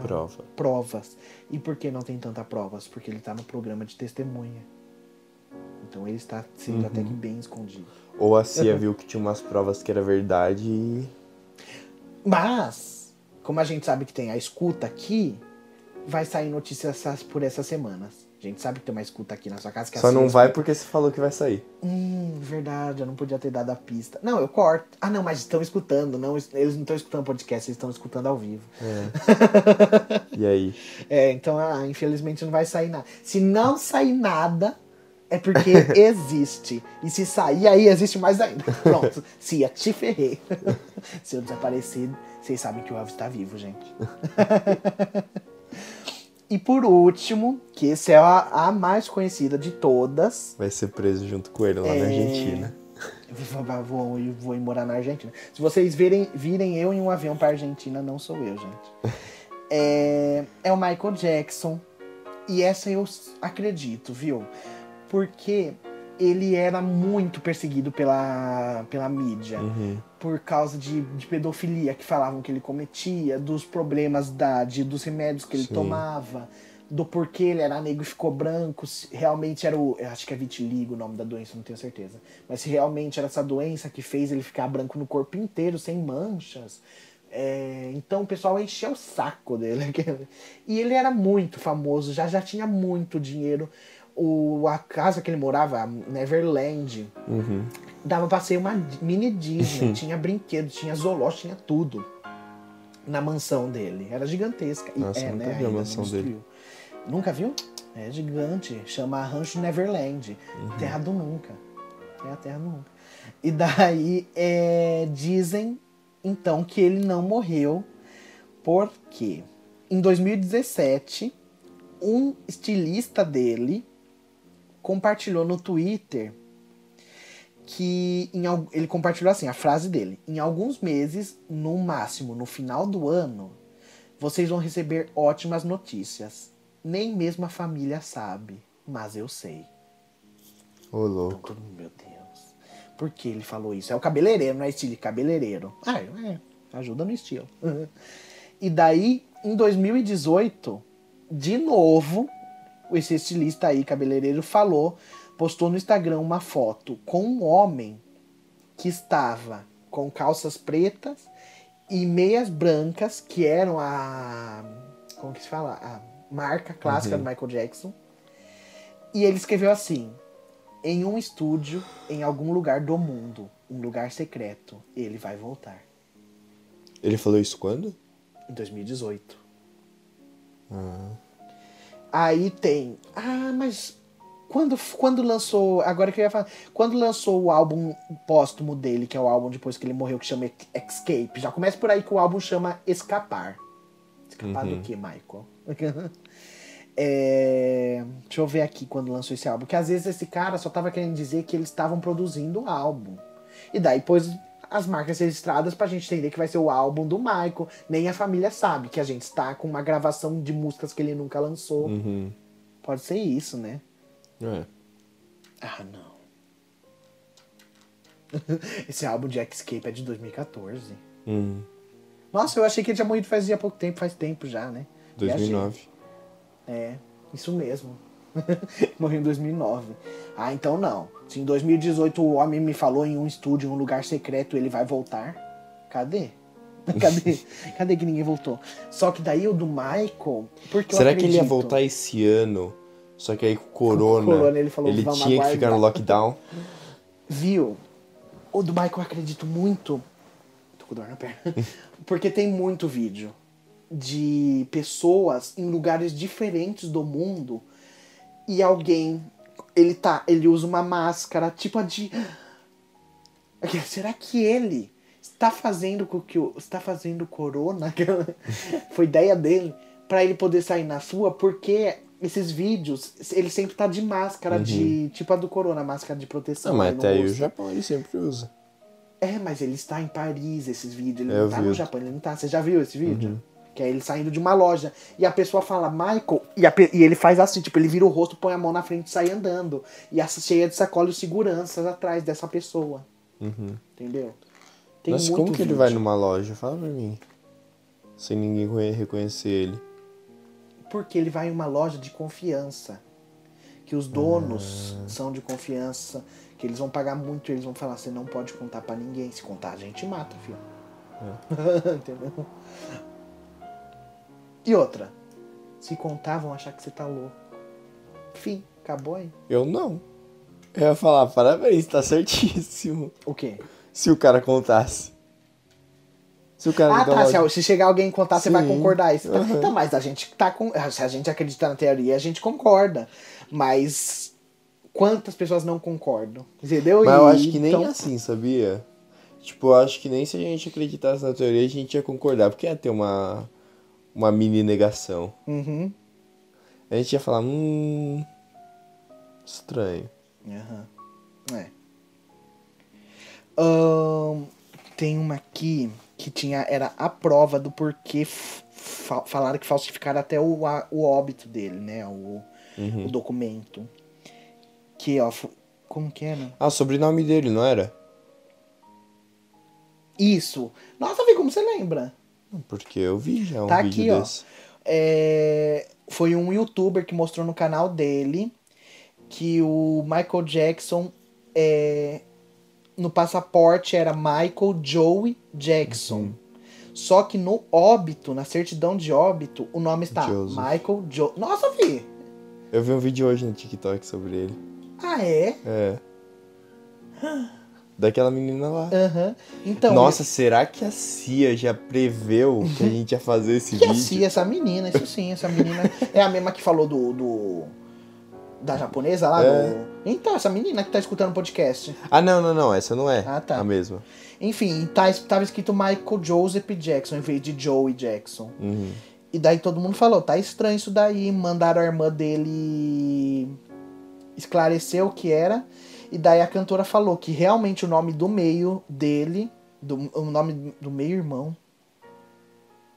Prova. provas. E por que não tem tanta provas? Porque ele tá no programa de testemunha. Então ele está sendo uhum. até que bem escondido. Ou a Cia viu que tinha umas provas que era verdade e. Mas, como a gente sabe que tem a escuta aqui, vai sair notícias por essas semanas. A gente sabe que tem uma escuta aqui na sua casa. Que Só não vai porque você falou que vai sair. Hum, verdade, eu não podia ter dado a pista. Não, eu corto. Ah, não, mas estão escutando. Não, eles não estão escutando podcast, eles estão escutando ao vivo. É. [LAUGHS] e aí? É, então, ah, infelizmente não vai sair nada. Se não sair nada, é porque [LAUGHS] existe. E se sair, aí existe mais ainda. Pronto. [LAUGHS] Se ia te ferrei. [LAUGHS] se eu desaparecer, vocês sabem que o Elvis tá vivo, gente. e por último, que essa é a, a, mais conhecida de todas. Vai ser preso junto com ele lá é... na Argentina. Vou, vou, morar na Argentina. Se vocês virem, virem eu em um avião pra Argentina, não sou eu, gente. É, é o Michael Jackson. E essa eu acredito, viu? Porque ele era muito perseguido pela, pela mídia. Uhum. Por causa de, de pedofilia que falavam que ele cometia, dos problemas da, de, dos remédios que ele Sim. tomava, do porquê ele era negro e ficou branco, se realmente era o. acho que é vitiligo o nome da doença, não tenho certeza. Mas se realmente era essa doença que fez ele ficar branco no corpo inteiro, sem manchas. É, então o pessoal encheu o saco dele. [LAUGHS] E ele era muito famoso, já, já tinha muito dinheiro. O, a casa que ele morava, Neverland, Uhum. dava pra ser uma mini Disney. [LAUGHS] tinha brinquedo, tinha zoológico, tinha tudo na mansão dele. Era gigantesca. E Nossa, é, nunca né? vi a mansão dele. Nunca viu? É gigante. Chama Rancho Neverland. Uhum. Terra do Nunca. É a Terra do Nunca. E daí é, dizem então que ele não morreu porque em 2017 um estilista dele compartilhou no Twitter que em, ele compartilhou assim a frase dele: em alguns meses, no máximo no final do ano, vocês vão receber ótimas notícias. Nem mesmo a família sabe, mas eu sei. Ô, louco. Todo mundo, Meu Deus. Por que ele falou isso? É o cabeleireiro, não é estilo cabeleireiro. Ah, é. Ajuda no estilo. [LAUGHS] e daí, em 2018, de novo, esse estilista aí, cabeleireiro, falou, postou no Instagram uma foto com um homem que estava com calças pretas e meias brancas, que eram a. Como que se fala? A marca clássica do Michael Jackson. E ele escreveu assim: em um estúdio em algum lugar do mundo, um lugar secreto, ele vai voltar. Ele falou isso quando? Em 2018. Ah. Aí tem. Ah, mas quando, quando lançou. Agora que eu ia falar. Quando lançou o álbum póstumo dele, que é o álbum depois que ele morreu, que chama Escape. Já começa por aí que o álbum chama Escapar. Escapar do que, Michael? [LAUGHS] É, deixa eu ver aqui quando lançou esse álbum. Que às vezes esse cara só tava querendo dizer que eles estavam produzindo o álbum. E daí pôs as marcas registradas pra gente entender que vai ser o álbum do Michael. Nem a família sabe que a gente está com uma gravação de músicas que ele nunca lançou. Uhum. Pode ser isso, né? É. Ah, não. [LAUGHS] Esse álbum de Escape é de 2014. Hum. Nossa, eu achei que ele tinha morrido fazia pouco tempo, faz tempo já, né? Viajei. 2009. É, isso mesmo. [LAUGHS] Morreu em 2009. Ah, então não. Se em 2018 o homem me falou em um estúdio, em um lugar secreto, ele vai voltar. Cadê? [LAUGHS] Cadê? [LAUGHS] Cadê que ninguém voltou? Só que daí o do Michael. Porque Será que ele ia voltar esse ano? Só que aí com o Corona, Com o Corona, ele falou, ele "Vamos tinha que ficar no aguardar." lockdown. [LAUGHS] Viu? O do Michael eu acredito muito. Tô com dor na perna. Porque tem muito vídeo de pessoas em lugares diferentes do mundo e alguém ele tá, ele usa uma máscara tipo a de [GASPS] Será que ele está fazendo com que o está fazendo corona? [LAUGHS] Foi ideia dele para ele poder sair na sua, porque esses vídeos, ele sempre tá de máscara de tipo a do corona, máscara de proteção. Não, mas até aí o. Japão ele sempre usa. É, mas ele está em Paris, esses vídeos. Ele Eu não tá vi. no Japão, ele não tá. Você já viu esse vídeo? Que é ele saindo de uma loja. E a pessoa fala, Michael. E, a pe- e ele faz assim, tipo, ele vira o rosto, põe a mão na frente e sai andando. E essa cheia de sacola e seguranças atrás dessa pessoa. Uhum. Entendeu? Tem Mas muito como que ele vai numa loja? Fala pra mim. Sem ninguém conhe- reconhecer ele. Porque ele vai em uma loja de confiança. Que os donos Ah. são de confiança. Que eles vão pagar muito. Eles vão falar: você não pode contar pra ninguém. Se contar, a gente mata, filho. [LAUGHS] Entendeu? E outra. Se contar, vão achar que você tá louco. Fim. Acabou aí. Eu não. Eu ia falar, parabéns, tá certíssimo. O quê? Se o cara contasse. Se o cara Ah, tá. Se, se chegar alguém e contar, você vai Sim. concordar. Isso tá... Uhum. Então, mas a gente tá com. Se a gente acredita na teoria, a gente concorda. Mas quantas pessoas não concordam? Entendeu? Mas eu acho que nem então- assim, sabia? Tipo, eu acho que nem se a gente acreditasse na teoria, a gente ia concordar. Porque ia ter uma, uma mini negação. Uhum. A gente ia falar, hum. Estranho. Aham. É. Ahn, tem uma aqui que tinha. Era a prova do porquê fa- falaram que falsificaram até o, a- o óbito dele, né? O, o documento. Que, ó. Como que era? Ah, o sobrenome dele, não era? Isso! Nossa, vê como você lembra. Porque eu vi já um Tá vídeo aqui, ó. desse. É, foi um youtuber que mostrou no canal dele que o Michael Jackson é, no passaporte era Michael Joey Jackson. Só que no óbito, na certidão de óbito, o nome está Joseph. Michael Jo... Nossa, Vi! Eu vi um vídeo hoje no TikTok sobre ele. Ah, é? É. Daquela menina lá. Aham. Então, Nossa, será que a Cia já preveu que a gente ia fazer esse [LAUGHS] que vídeo? assim, essa menina, isso sim, essa menina é a mesma que falou do... do- da japonesa lá? É. Do... Então, essa menina que tá escutando o podcast. Ah, não, não, não. Essa não é Ah, tá. a mesma. Enfim, tá, tava escrito Michael Joseph Jackson em vez de Joey Jackson. Uhum. E daí todo mundo falou, tá estranho isso daí. Mandaram a irmã dele esclarecer o que era. E daí a cantora falou que realmente o nome do meio dele, do, o nome do meio irmão.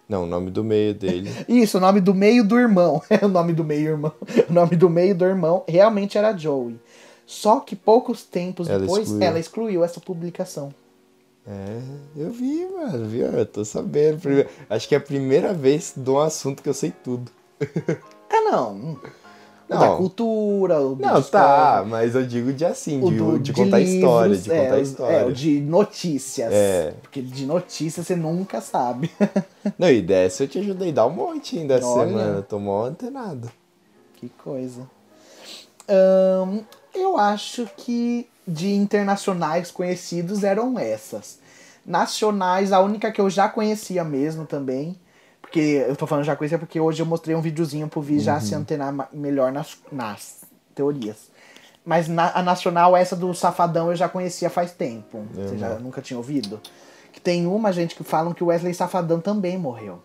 Não, o nome do meio dele. [LAUGHS] Isso, o nome do meio do irmão. [LAUGHS] É o nome do meio irmão. O nome do meio do irmão realmente era Joey. Só que poucos tempos Ela depois excluiu. ela excluiu essa publicação. É, eu vi, mano, viu? Eu tô sabendo. Acho que é a primeira vez de um assunto que eu sei tudo. Ah, [LAUGHS] não. Não. da cultura, Não, história. tá, mas eu digo de assim, de, do- de contar história, livros, de contar é, história. É, o de notícias. É. Porque de notícias você nunca sabe. [LAUGHS] Não, e dessa eu te ajudei a dar um monte ainda essa semana. Tô mó antenado. que coisa. Eu acho que de internacionais conhecidos eram essas. Nacionais, a única que eu já conhecia mesmo também. Porque eu tô falando já conhecia porque hoje eu mostrei um videozinho pro Vi já se antenar melhor nas, nas teorias. Mas na, a nacional, essa do Safadão, eu já conhecia faz tempo. Você já nunca tinha ouvido? Que tem uma, gente, que falam que o Wesley Safadão também morreu.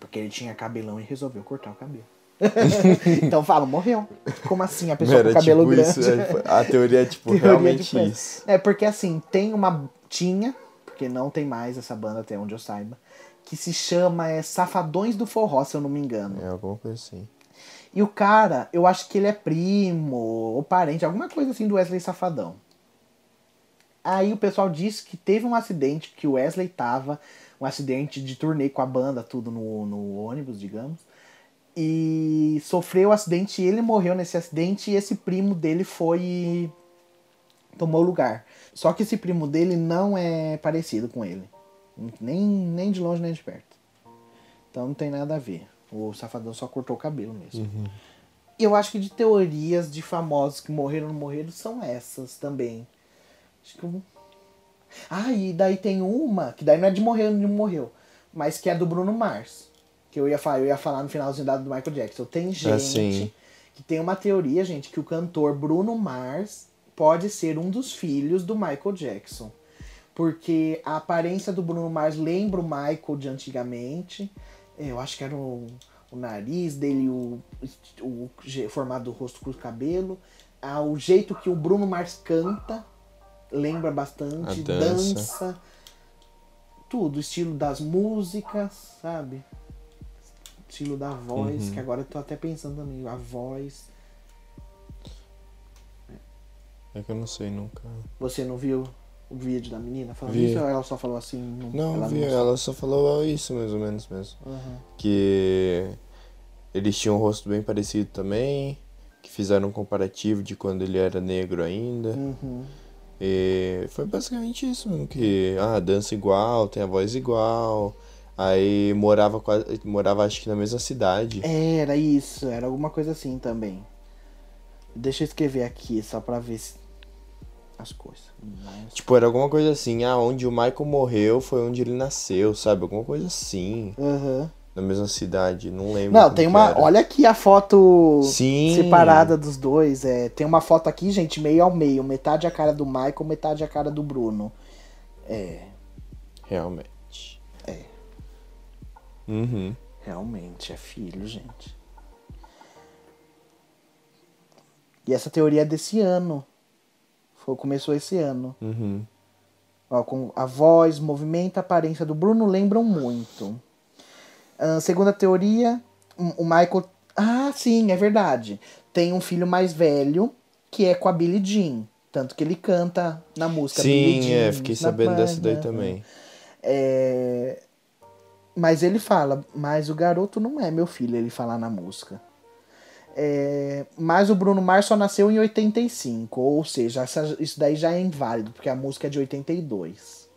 Porque ele tinha cabelão e resolveu cortar o cabelo. [LAUGHS] então falam, morreu. Como assim a pessoa Era com cabelo tipo grande? isso. é, A teoria é tipo [LAUGHS] Teoria realmente isso. É, porque assim, tem uma. Tinha, porque não tem mais essa banda até onde eu saiba, que se chama é, Safadões do Forró, se eu não me engano. É alguma coisa assim. E o cara, eu acho que ele é primo ou parente, alguma coisa assim do Wesley Safadão. Aí o pessoal disse que teve um acidente, que o Wesley tava, um acidente de turnê com a banda, tudo no, no ônibus, digamos. E sofreu o acidente e ele morreu nesse acidente e esse primo dele foi tomou lugar. Só que esse primo dele não é parecido com ele. Nem, nem de longe nem de perto. Então não tem nada a ver. O Safadão só cortou o cabelo mesmo. E eu acho que de teorias de famosos que morreram ou não morreram são essas também. Acho que eu... Ah, e daí tem uma, que daí não é de morrer ou não morreu, mas que é do Bruno Mars. Que eu ia falar, eu ia falar no finalzinho do Michael Jackson. Tem gente sim. que tem uma teoria, gente, que o cantor Bruno Mars pode ser um dos filhos do Michael Jackson. Porque a aparência do Bruno Mars lembra o Michael de antigamente. É, Eu acho que era o, o nariz dele, o, o je- formato do rosto com o cabelo. Ah, o jeito que o Bruno Mars canta lembra bastante. A dança. dança. Tudo. O estilo das músicas, sabe? Estilo da voz, Uhum. que agora eu tô até pensando também. A voz. É que eu não sei nunca. Você não viu o vídeo da menina falando Vi. isso? Ou ela só falou assim? Não, Não, ela vi, ela só falou isso mais ou menos mesmo. Aham. Que eles tinham um rosto bem parecido também. Que fizeram um comparativo de quando ele era negro ainda. Uhum. E foi basicamente isso mesmo, que ah, dança igual, tem a voz igual. Aí morava quase, morava acho que na mesma cidade. Era isso, era alguma coisa assim também. Deixa eu escrever aqui só pra ver se... as coisas. Mas- Tipo, era alguma coisa assim, ah, onde o Michael morreu foi onde ele nasceu, sabe? Alguma coisa assim. Aham. Na mesma cidade, não lembro. Não, tem uma. era. Olha aqui a foto Sim. separada dos dois. É, tem uma foto aqui, gente, meio ao meio. Metade a cara do Michael, metade a cara do Bruno. É, Realmente. É. Uhum. realmente, é filho, gente. E essa teoria é desse ano. Foi, começou esse ano. Uhum. Ó, com a voz, movimento, a aparência do Bruno lembram muito. Ah, segunda teoria, o Michael. Ah, sim, é verdade. Tem um filho mais velho que é com a Billie Jean. Tanto que ele canta na música Billie Sim, Jean. é, fiquei sabendo dessa daí também. É, Mas ele fala, mas o garoto não é meu filho, ele fala na música. É, Mas o Bruno Mars só nasceu em 85, ou seja, essa- isso daí já é inválido, porque a música é de 82.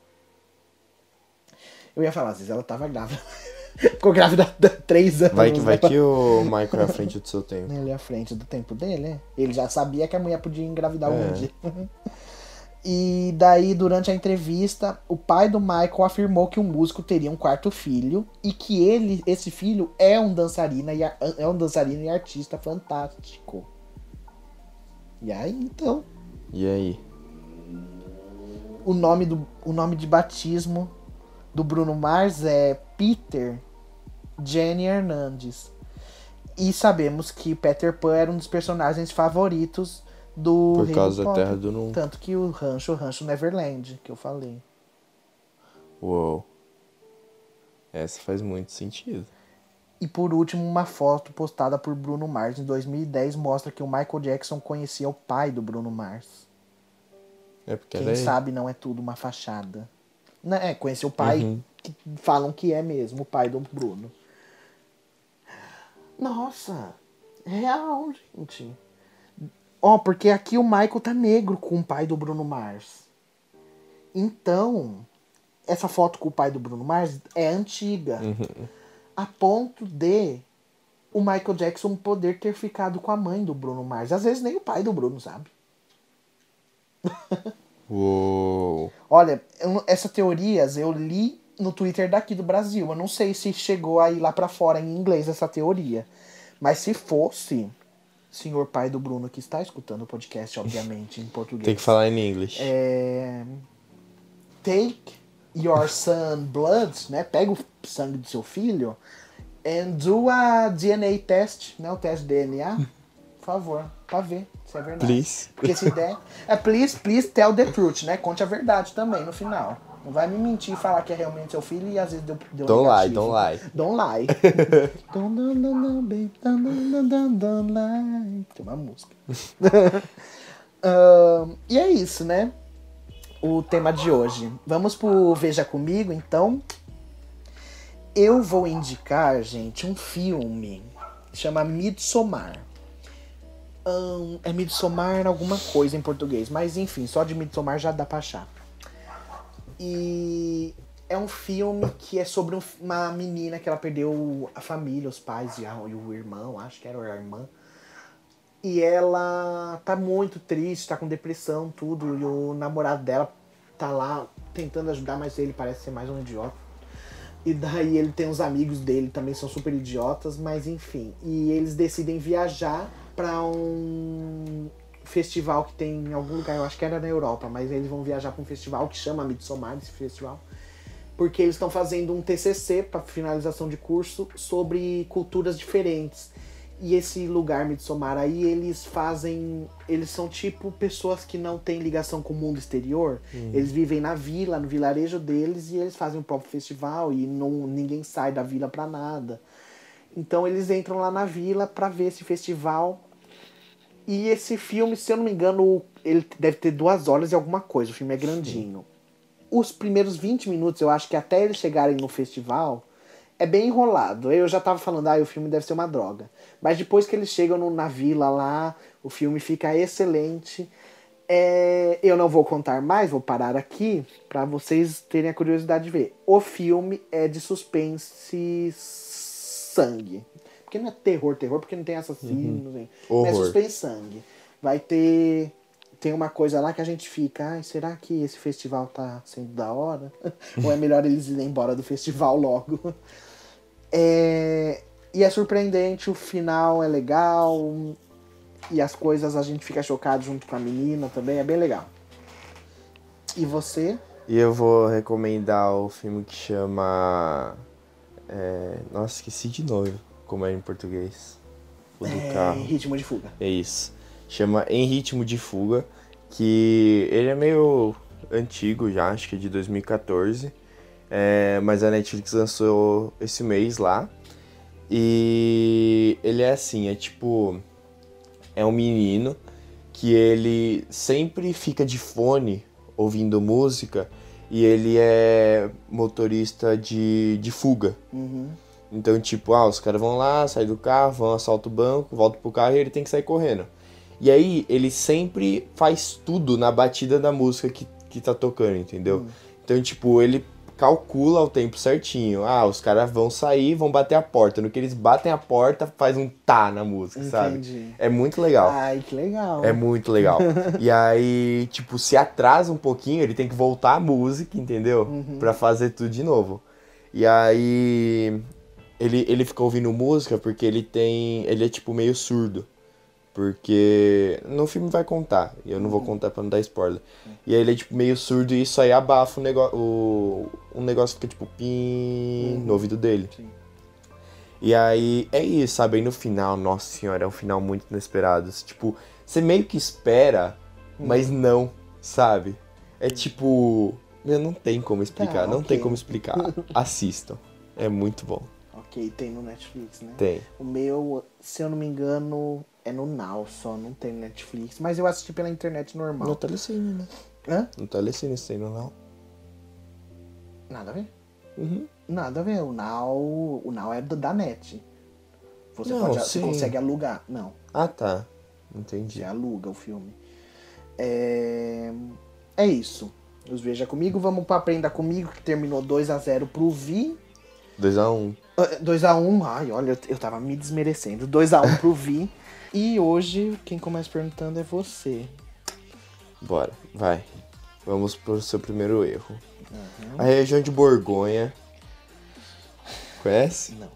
Eu ia falar, às vezes ela tava grávida. [LAUGHS] Ficou grávida há três anos. Vai que, vai né? que o Michael é à frente do seu [LAUGHS] tempo. Ele é à frente do tempo dele, né? Ele já sabia que a mulher podia engravidar algum É. dia. [LAUGHS] E daí, durante a entrevista, o pai do Michael afirmou que o músico teria um quarto filho e que ele, esse filho, é um dançarino e, é um dançarino e artista fantástico. E aí, então, E aí? o nome, do, o nome de batismo do Bruno Mars é Peter Jenny Hernandes. E sabemos que Peter Pan era um dos personagens favoritos do Por causa da. Terra do Nunca. Tanto que o rancho, o rancho Neverland, que eu falei. Uou. Essa faz muito sentido. E por último, uma foto postada por Bruno Mars em 2010 mostra que o Michael Jackson conhecia o pai do Bruno Mars. É porque Quem sabe não é tudo uma fachada. Né, É, conhecer o pai, Uhum. que falam que é mesmo o pai do Bruno. Nossa, real, gente. Ó, porque aqui o Michael tá negro com o pai do Bruno Mars. Então, essa foto com o pai do Bruno Mars é antiga. A ponto de o Michael Jackson poder ter ficado com a mãe do Bruno Mars. Às vezes nem o pai do Bruno sabe. Uou. Olha, eu essa teorias eu li no Twitter daqui do Brasil. Eu não sei se chegou aí lá pra fora em inglês essa teoria. Mas se fosse, senhor pai do Bruno que está escutando o podcast, [LAUGHS] obviamente, em português. Tem que falar em inglês. É, take your son blood, né? Pega o sangue do seu filho and do a DNA test, né? O teste de DNA. Por favor, pra ver se é verdade. Please. Porque se der. É please, please tell the truth, né? Conte a verdade também no final. Não vai me mentir e falar que é realmente seu filho e às vezes deu, deu Don't lie, negativo. don't lie. Don't lie. don't, don't, don't, don't, babe, don't, don't, don't, don't, lie. Tem uma música. [LAUGHS] E é isso, né? O tema de hoje. Vamos pro Veja Comigo, então. Eu vou indicar, gente, um filme. Chama Midsommar. Ahn, é Midsommar alguma coisa em português. Mas enfim, só de Midsommar já dá pra achar. E é um filme que é sobre um- uma menina que ela perdeu a família, os pais e, o irmão, acho que era a irmã. E ela tá muito triste, tá com depressão, tudo. E o namorado dela tá lá tentando ajudar, mas ele parece ser mais um idiota. E daí ele tem uns amigos dele também são super idiotas, mas enfim. E eles decidem viajar pra um festival que tem em algum lugar, eu acho que era na Europa, mas eles vão viajar pra um festival que chama Midsommar, esse festival. Porque eles estão fazendo um TCC para finalização de curso sobre culturas diferentes. E esse lugar Midsommar aí, eles fazem. Eles são tipo pessoas que não têm ligação com o mundo exterior. Eles vivem na vila, no vilarejo deles, e eles fazem o próprio festival e não, ninguém sai da vila pra nada. Então eles entram lá na vila pra ver esse festival. E esse filme, se eu não me engano, ele deve ter duas horas e alguma coisa. O filme é grandinho. Os primeiros 20 minutos, eu acho que até eles chegarem no festival, é bem enrolado. Eu já tava falando, ah, o filme deve ser uma droga. Mas depois que eles chegam no- na vila lá, o filme fica excelente. É, eu não vou contar mais, vou parar aqui pra vocês terem a curiosidade de ver. O filme é de suspense sangue. Porque não é terror, terror, porque não tem assassinos, hein? Mas é Horror. suspense sangue. Vai ter. Tem uma coisa lá que a gente fica, ai, será que esse festival tá sendo da hora? [LAUGHS] Ou é melhor eles irem embora do festival [LAUGHS] logo? É, E é surpreendente, o final é legal. E as coisas a gente fica chocado junto com a menina também, é bem legal. E você? E eu vou recomendar o filme que chama. é, Nossa, esqueci de novo como é em português. O do É, carro. Ritmo de fuga. É isso. Chama Em Ritmo de Fuga. Que ele é meio antigo já, acho que é de 2014. É, mas a Netflix lançou esse mês lá. E ele é assim, é tipo. É um menino que ele sempre fica de fone ouvindo música e ele é motorista de, de fuga. Uhum. Então, tipo, ah, os caras vão lá, saem do carro, vão, assaltam o banco, voltam pro carro e ele tem que sair correndo. E aí, ele sempre faz tudo na batida da música que, que tá tocando, entendeu? Então, tipo, ele calcula o tempo certinho. Ah, os caras vão sair, vão bater a porta. No que eles batem a porta, faz um tá na música, sabe? Entendi. É muito legal. Ai, que legal. É muito legal. [LAUGHS] e aí, tipo, se atrasa um pouquinho, ele tem que voltar a música, entendeu? Uhum. Pra fazer tudo de novo. E aí, ele, ele fica ouvindo música porque ele tem. Ele é tipo meio surdo. Porque no filme vai contar, e eu não Uhum. vou contar pra não dar spoiler. E aí ele é tipo meio surdo e isso aí abafa o negócio. O, um negócio fica tipo pim no ouvido dele. Sim. E aí é isso, sabe? Aí no final, nossa senhora, é um final muito inesperado. Tipo, você meio que espera, mas não, sabe? É tipo. Meu, não tem como explicar, Tá, não ok. tem como explicar. [LAUGHS] Assistam. É muito bom. Ok, tem no Netflix, né? Tem. O meu, se eu não me engano, é no Now só, não tem no Netflix. Mas eu assisti pela internet normal. No Telecine, né? Hã? No Telecine, isso aí não. Nada a ver? Uhum. Nada a ver. O Now, o Now é do- da Net. Você, Não, pode, você consegue alugar. Não, Ah, tá. Entendi. você aluga o filme. É, é isso. Os Veja Comigo. Vamos pra Aprenda Comigo, que terminou 2x0 pro Vi. 2x1. 2x1, ai, olha, eu, tava me desmerecendo. 2x1 pro [LAUGHS] Vi. E hoje, quem começa perguntando é você. Bora, vai. Vamos pro seu primeiro erro. Uhum. A região de Borgonha. Conhece? Não.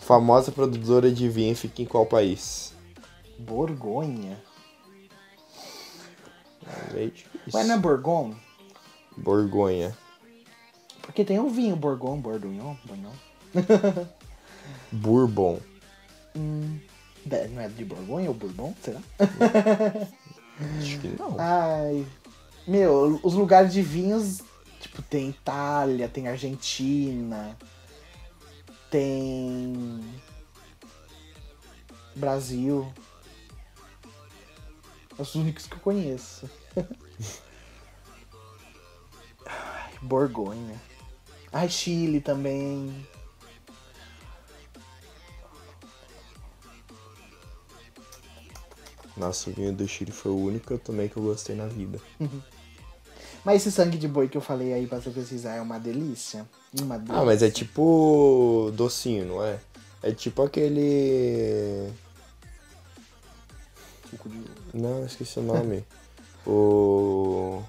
Famosa produtora de vinho fica em qual país? Borgonha? É. Ué, não é Borgon? Borgonha. Porque tem o vinho Borgon, Bordunhon, Borgon. Bourbon. Da- Não é de Borgonha ou Bourbon? Será? Acho que não. Ai. Meu, os lugares de vinhos, tipo, tem Itália, tem Argentina, tem. Brasil. Os únicos que eu conheço. [LAUGHS] Borgonha. Ai, Chile também. Nossa, o vinho do Chile foi o único que eu tomei que eu gostei na vida. Mas esse sangue de boi que eu falei aí pra você pesquisar é uma delícia. Uma delícia. Ah, mas é tipo docinho, não é? É tipo aquele. Suco de. Não, esqueci o nome. [LAUGHS] o.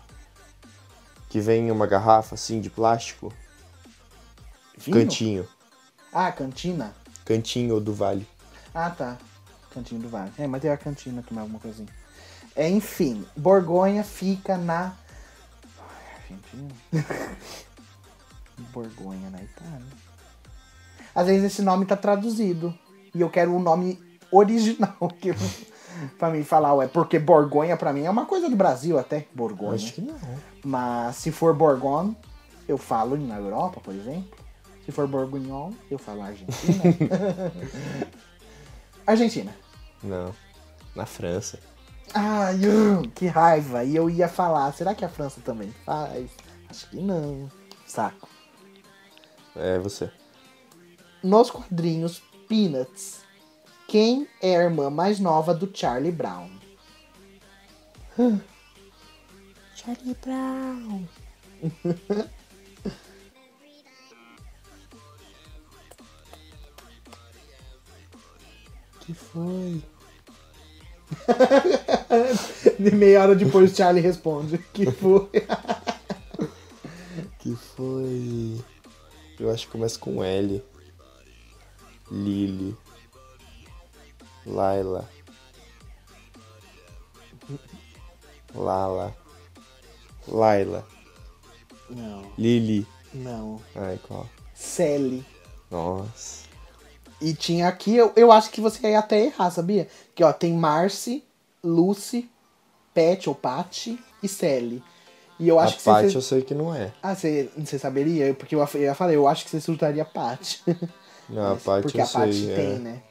Que vem em uma garrafa assim de plástico. Vinho? Cantinho. Ah, cantina? Cantinho do Vale. Ah, tá. Cantinho do Vale. É, mas tem a cantina também, alguma coisinha. É, enfim, Borgonha fica na. Ai, Argentina. [LAUGHS] Borgonha na Itália. Às vezes esse nome tá traduzido. E eu quero o nome original. [LAUGHS] Que eu... pra mim falar, ué, porque Borgonha pra mim é uma coisa do Brasil até. Borgonha. Acho que não. Mas se for Borgon, eu falo na Europa, por exemplo. Se for Bourguignon, eu falo Argentina. [LAUGHS] Argentina. Não. Na França. Ai, uh, que raiva. E eu ia falar, será que a França também faz? Acho que não. Saco. É você. Nos quadrinhos Peanuts, quem é a irmã mais nova do Charlie Brown? Charlie Brown. [LAUGHS] que foi? [LAUGHS] De meia hora depois o Charlie responde. Que foi? [LAUGHS] Que foi? Eu acho que começa com L. Lily. Laila. Lala. Laila. Não, Lily. não. Ai, qual? Sally. Nossa. E tinha aqui, eu, eu acho que você ia até errar, sabia? Que ó, tem Marcy, Lucy, Pat ou Patty e Sally. E eu acho a que Paty você. eu sei que não é. Ah, você, você saberia? Porque eu, eu ia falar, eu acho que você chutaria Patty. Não, a Mas- Paty Porque eu a Patty sei. tem, é, né?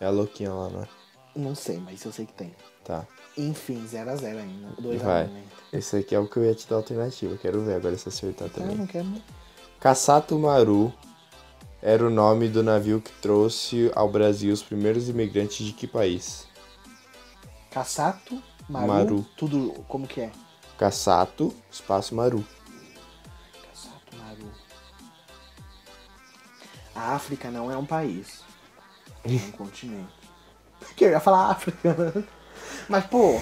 é a louquinha lá, né? Não sei, mas eu sei que tem. Tá. Enfim, 0x0 ainda. 2x1, Vai. né? Esse aqui é o que eu ia te dar alternativa. Quero ver agora se acertar Ah, também. não quero. não. Kassato Maru era o nome do navio que trouxe ao Brasil os primeiros imigrantes de que país? Cassato, Maru, Maru. tudo como que é? Kassato, espaço Maru. Cassato, A África não é um país. É um [LAUGHS] continente. Que eu ia falar África, né? Mas, pô,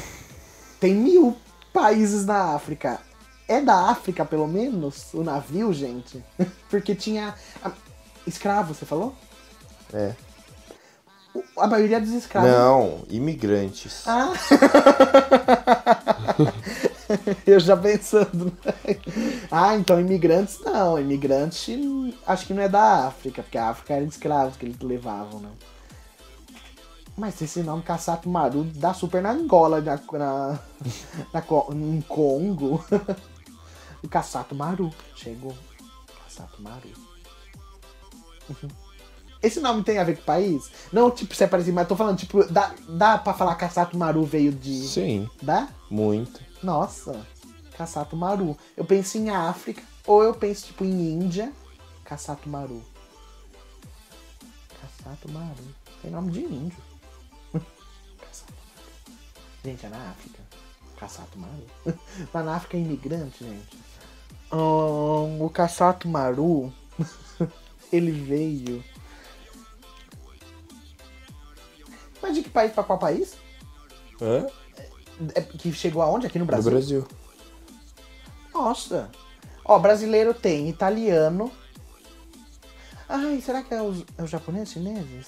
tem mil países na África. É da África, pelo menos, o navio, gente? [LAUGHS] Porque tinha. Escravo, você falou? É. A maioria dos escravos. Não, imigrantes. Ah! [LAUGHS] Eu já pensando. né? Ah, então imigrantes não. Imigrante hum, acho que não é da África, porque a África era de escravos que eles levavam, né? Mas esse nome Kassato Maru dá super na Angola, na, na, [LAUGHS] na, em Congo. [LAUGHS] O Kassato Maru chegou. Kassato Maru. Esse nome tem a ver com o país? Não, tipo, se é parecido, mas tô falando, tipo, dá, dá pra falar Kassato Maru veio de. Sim, Dá? muito. Nossa, Kassato Maru. Eu penso em África, ou eu penso, tipo, em Índia, Kassato Maru. Kassato Maru. Tem nome de índio. [LAUGHS] Kassato Maru. Gente, é na África. Kassato Maru. [LAUGHS] Mas na África é imigrante, gente. Ahn, o Kassato Maru, [LAUGHS] ele veio... Mas de que país pra qual país? Hã? É, que chegou aonde? Aqui no Brasil? Brasil. Nossa. Ó, brasileiro tem italiano. Ai, será que é os, é os japoneses, chineses?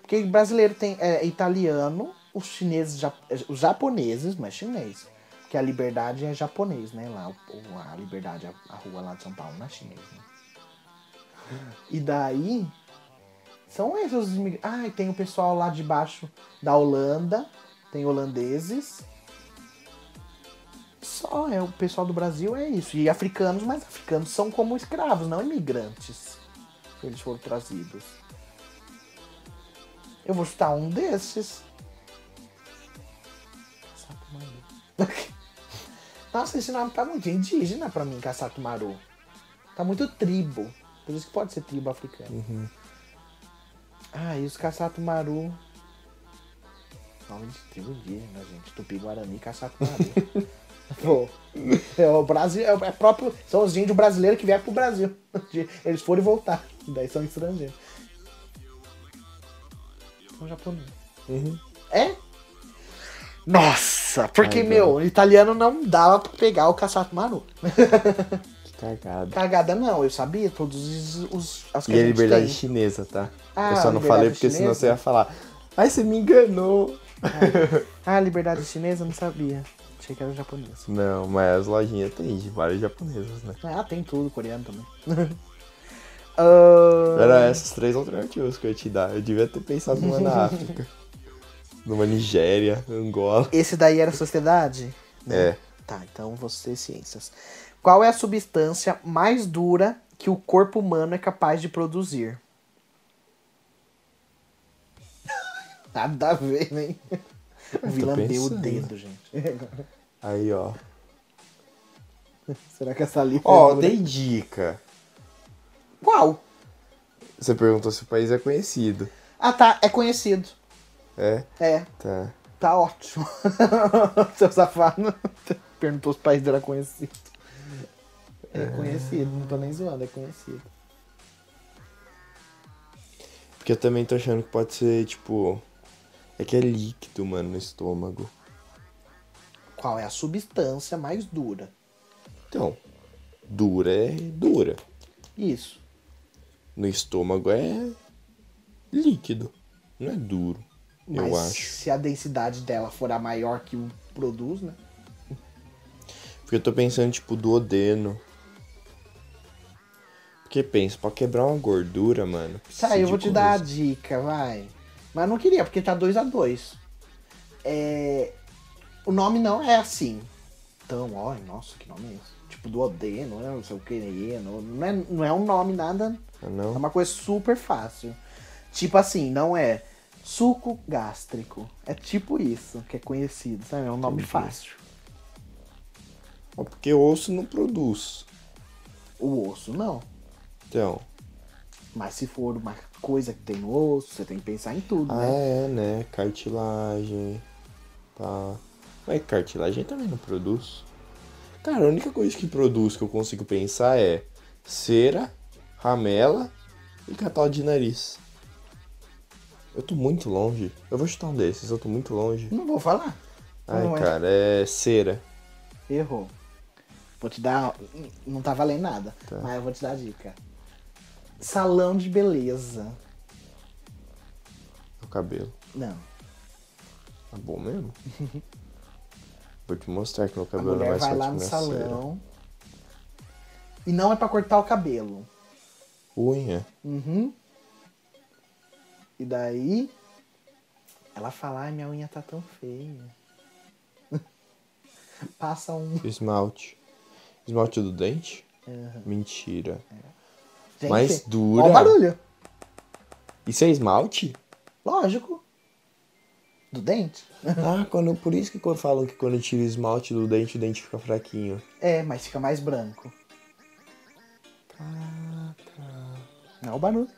Porque brasileiro tem é, italiano, os chineses, ja- os japoneses, mas chinês. Porque a liberdade é japonês, né? Lá, o- o- a liberdade, a, a rua lá de São Paulo, não é chinês, né? E daí, são esses os imigrantes. Ai, tem o pessoal lá de baixo da Holanda, tem holandeses. Só é o pessoal do Brasil é isso. E africanos, mas africanos são como escravos, não imigrantes. Eles foram trazidos. Eu vou chutar um desses. [LAUGHS] Nossa, esse nome tá muito indígena pra mim, Caçato Maru. Tá muito tribo. Por isso que pode ser tribo africano. Ah, e os Caçato Maru. Nome de tribo indígena, gente. Tupi Guarani, Caçato Maru. [LAUGHS] Pô, é o Brasil, é, o- é próprio, são os índios brasileiros que vieram pro Brasil. [LAUGHS] Eles foram e voltaram, daí são estrangeiros. São japoneses. Uhum. É? Nossa, porque, Ai, meu, italiano não dava pra pegar o Caçato Maru. [LAUGHS] Cagada. Cagada não, eu sabia todos os, os as que E a gente liberdade tem. chinesa, tá? Ah, eu só não falei porque senão chinesa? você ia falar. Ai, você me enganou. [LAUGHS] Ah, liberdade chinesa, não sabia. Achei que era japonês. Não, mas as lojinhas tem de vários japoneses, né? Ah, tem tudo, coreano também. [LAUGHS] Ah, Era essas três alternativas que eu ia te dar. Eu devia ter pensado numa na [LAUGHS] África. Numa Nigéria, Angola. Esse daí era sociedade? É. Tá, então você ciências. Qual é a substância mais dura que o corpo humano é capaz de produzir? [LAUGHS] Nada a ver, hein? O Vi tô lambeu o dedo, gente. Aí, ó. Será que essa ali Ó, dura? dei dica. Qual? Você perguntou se o país é conhecido. Ah, tá. É conhecido. É? É. Tá. Tá ótimo. [LAUGHS] Seu safado. Perguntou se o país era conhecido. É conhecido, não tô nem zoando, é conhecido. Porque eu também tô achando que pode ser, tipo. É que é líquido, mano, no estômago. Qual é a substância mais dura? Então, dura é dura. Isso. No estômago é líquido. Não é duro. Mas eu acho. se a densidade dela for a maior que o produz, né? Porque eu tô pensando, tipo, duodeno. Porque pensa, pra quebrar uma gordura, mano. Tá, eu vou te dar a dica, vai. Mas eu não queria, porque tá 2 a 2 É... O nome não é assim. Então, ó, nossa, que nome é esse? Tipo, duodeno, né? não sei o que, não, não, é, não é um nome nada Ah, É não? uma coisa super fácil. Tipo assim, não é suco gástrico. É tipo isso, que é conhecido, sabe? É um nome Entendi. fácil. Porque osso não produz. O osso não. Então. Mas se for uma coisa que tem no osso, você tem que pensar em tudo, Ah, né? é, né? Cartilagem. Tá. Mas cartilagem também não produz. Cara, a única coisa que produz que eu consigo pensar é cera, ramela e catarro de nariz. Eu tô muito longe. Eu vou chutar um desses, eu tô muito longe. Não vou falar. Ai, Não é. cara, é cera. Errou. Vou te dar. Não tá valendo nada. Tá. Mas eu vou te dar a dica. Salão de beleza. O cabelo. Não. Tá bom mesmo? [LAUGHS] Vou te mostrar que meu cabelo é mulher mais vai lá no salão. E não é pra cortar o cabelo. Unha. Uhum. E daí. Ela fala, ai, minha unha tá tão feia. [LAUGHS] Passa um. Esmalte. Esmalte do dente? Uhum. Mentira. Gente, Mais dura. Ó o barulho. Isso é esmalte? Lógico. Do dente? ah, quando, por isso que quando falam que quando tira o esmalte do dente, o dente fica fraquinho. É, mas fica mais branco. Ah, Não é o barulho.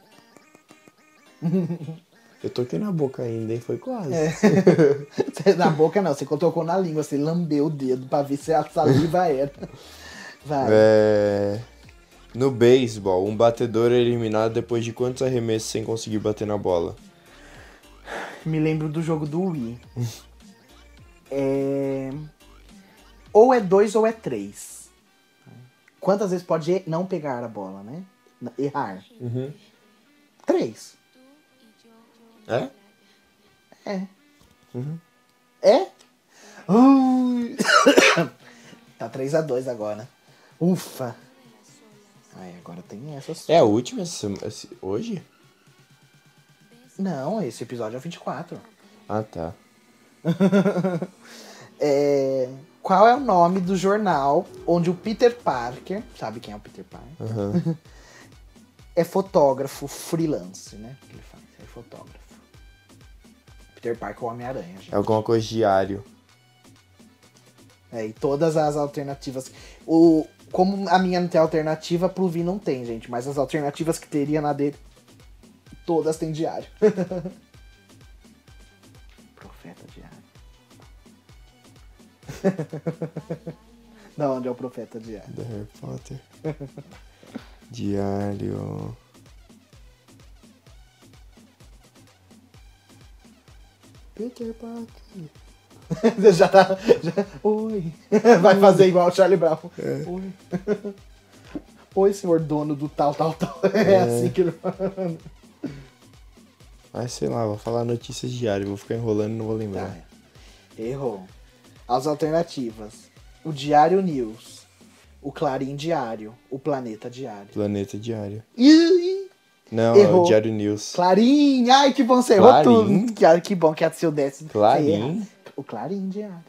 [LAUGHS] Eu toquei na boca ainda, hein? Foi quase. É. [LAUGHS] Na boca não, você colocou na língua, você lambeu o dedo pra ver se a saliva era. Vai. É, No beisebol, um batedor é eliminado depois de quantos arremessos sem conseguir bater na bola? Me lembro do jogo do Wii. É... Ou é dois ou é três. Quantas vezes pode não pegar a bola, né? Errar. Uhum. Três. É? É. Uhum. É? Ui. [COUGHS] tá 3x2 agora. Ufa. Ai, agora tem essa só. É a última esse, esse- hoje? Não, esse episódio é o 24. Ah, tá. [LAUGHS] É, Qual é o nome do jornal onde o Peter Parker, sabe quem é o Peter Parker? Aham. [LAUGHS] É fotógrafo freelance, né? Que ele faz, é fotógrafo. Peter Parker é o Homem-Aranha, gente. É alguma coisa diário. É, e todas as alternativas. O, como a minha não tem alternativa, pro Vi não tem, gente. Mas as alternativas que teria na dele, todas têm diário. [LAUGHS] Profeta diário. [LAUGHS] da onde é o profeta diário? Da Harry Potter. [LAUGHS] Diário. Peter Parker. [LAUGHS] já tá. já- Oi. [LAUGHS] Vai fazer igual o Charlie Brown. É. Oi. [LAUGHS] Oi, senhor dono do tal, tal, tal. É, É. assim que ele. Ai, sei lá, vou falar notícias diárias, vou ficar enrolando e não vou Tá. lembrar. Errou. As alternativas: o Diário News, o Clarim Diário, o Planeta Diário. Planeta Diário. Ih, Não, é Errou. o Diário News. Clarim! Ai, que bom, você errou Clarim? tudo. Que, que bom que é seu décimo. Clarim? O Clarim Diário.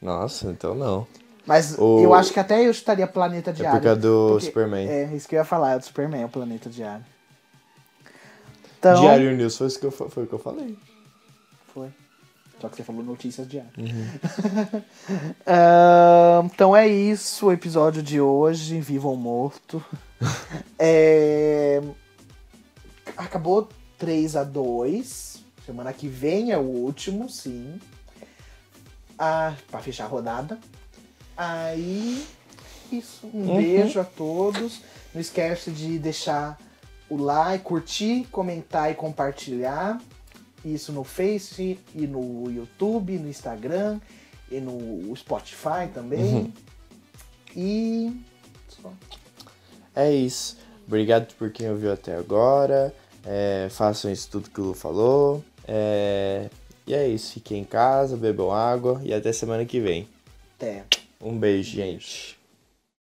Nossa, então não. Mas O- eu acho que até eu chutaria Planeta É Diário. por causa do porque- Superman. É, isso que eu ia falar, é do Superman, o Planeta Diário. Então, Diário News foi, isso que eu, foi o que eu falei. Foi. Só que você falou notícias diárias. Uhum. [LAUGHS] Ahn, então é isso o episódio de hoje. Viva ou morto. [LAUGHS] É, Acabou 3 a 2 Semana que vem é o último, sim. Ah, pra fechar a rodada. Aí. Isso. Um Uhum. beijo a todos. Não esquece de deixar o like, curtir, comentar e compartilhar. Isso no Face e no YouTube, no Instagram e no Spotify também. Uhum. E. só. É isso. Obrigado por quem ouviu até agora. É, façam isso tudo que o Lu falou. É, e é isso. Fiquem em casa, bebam água e até semana que vem. Até. Um beijo, gente.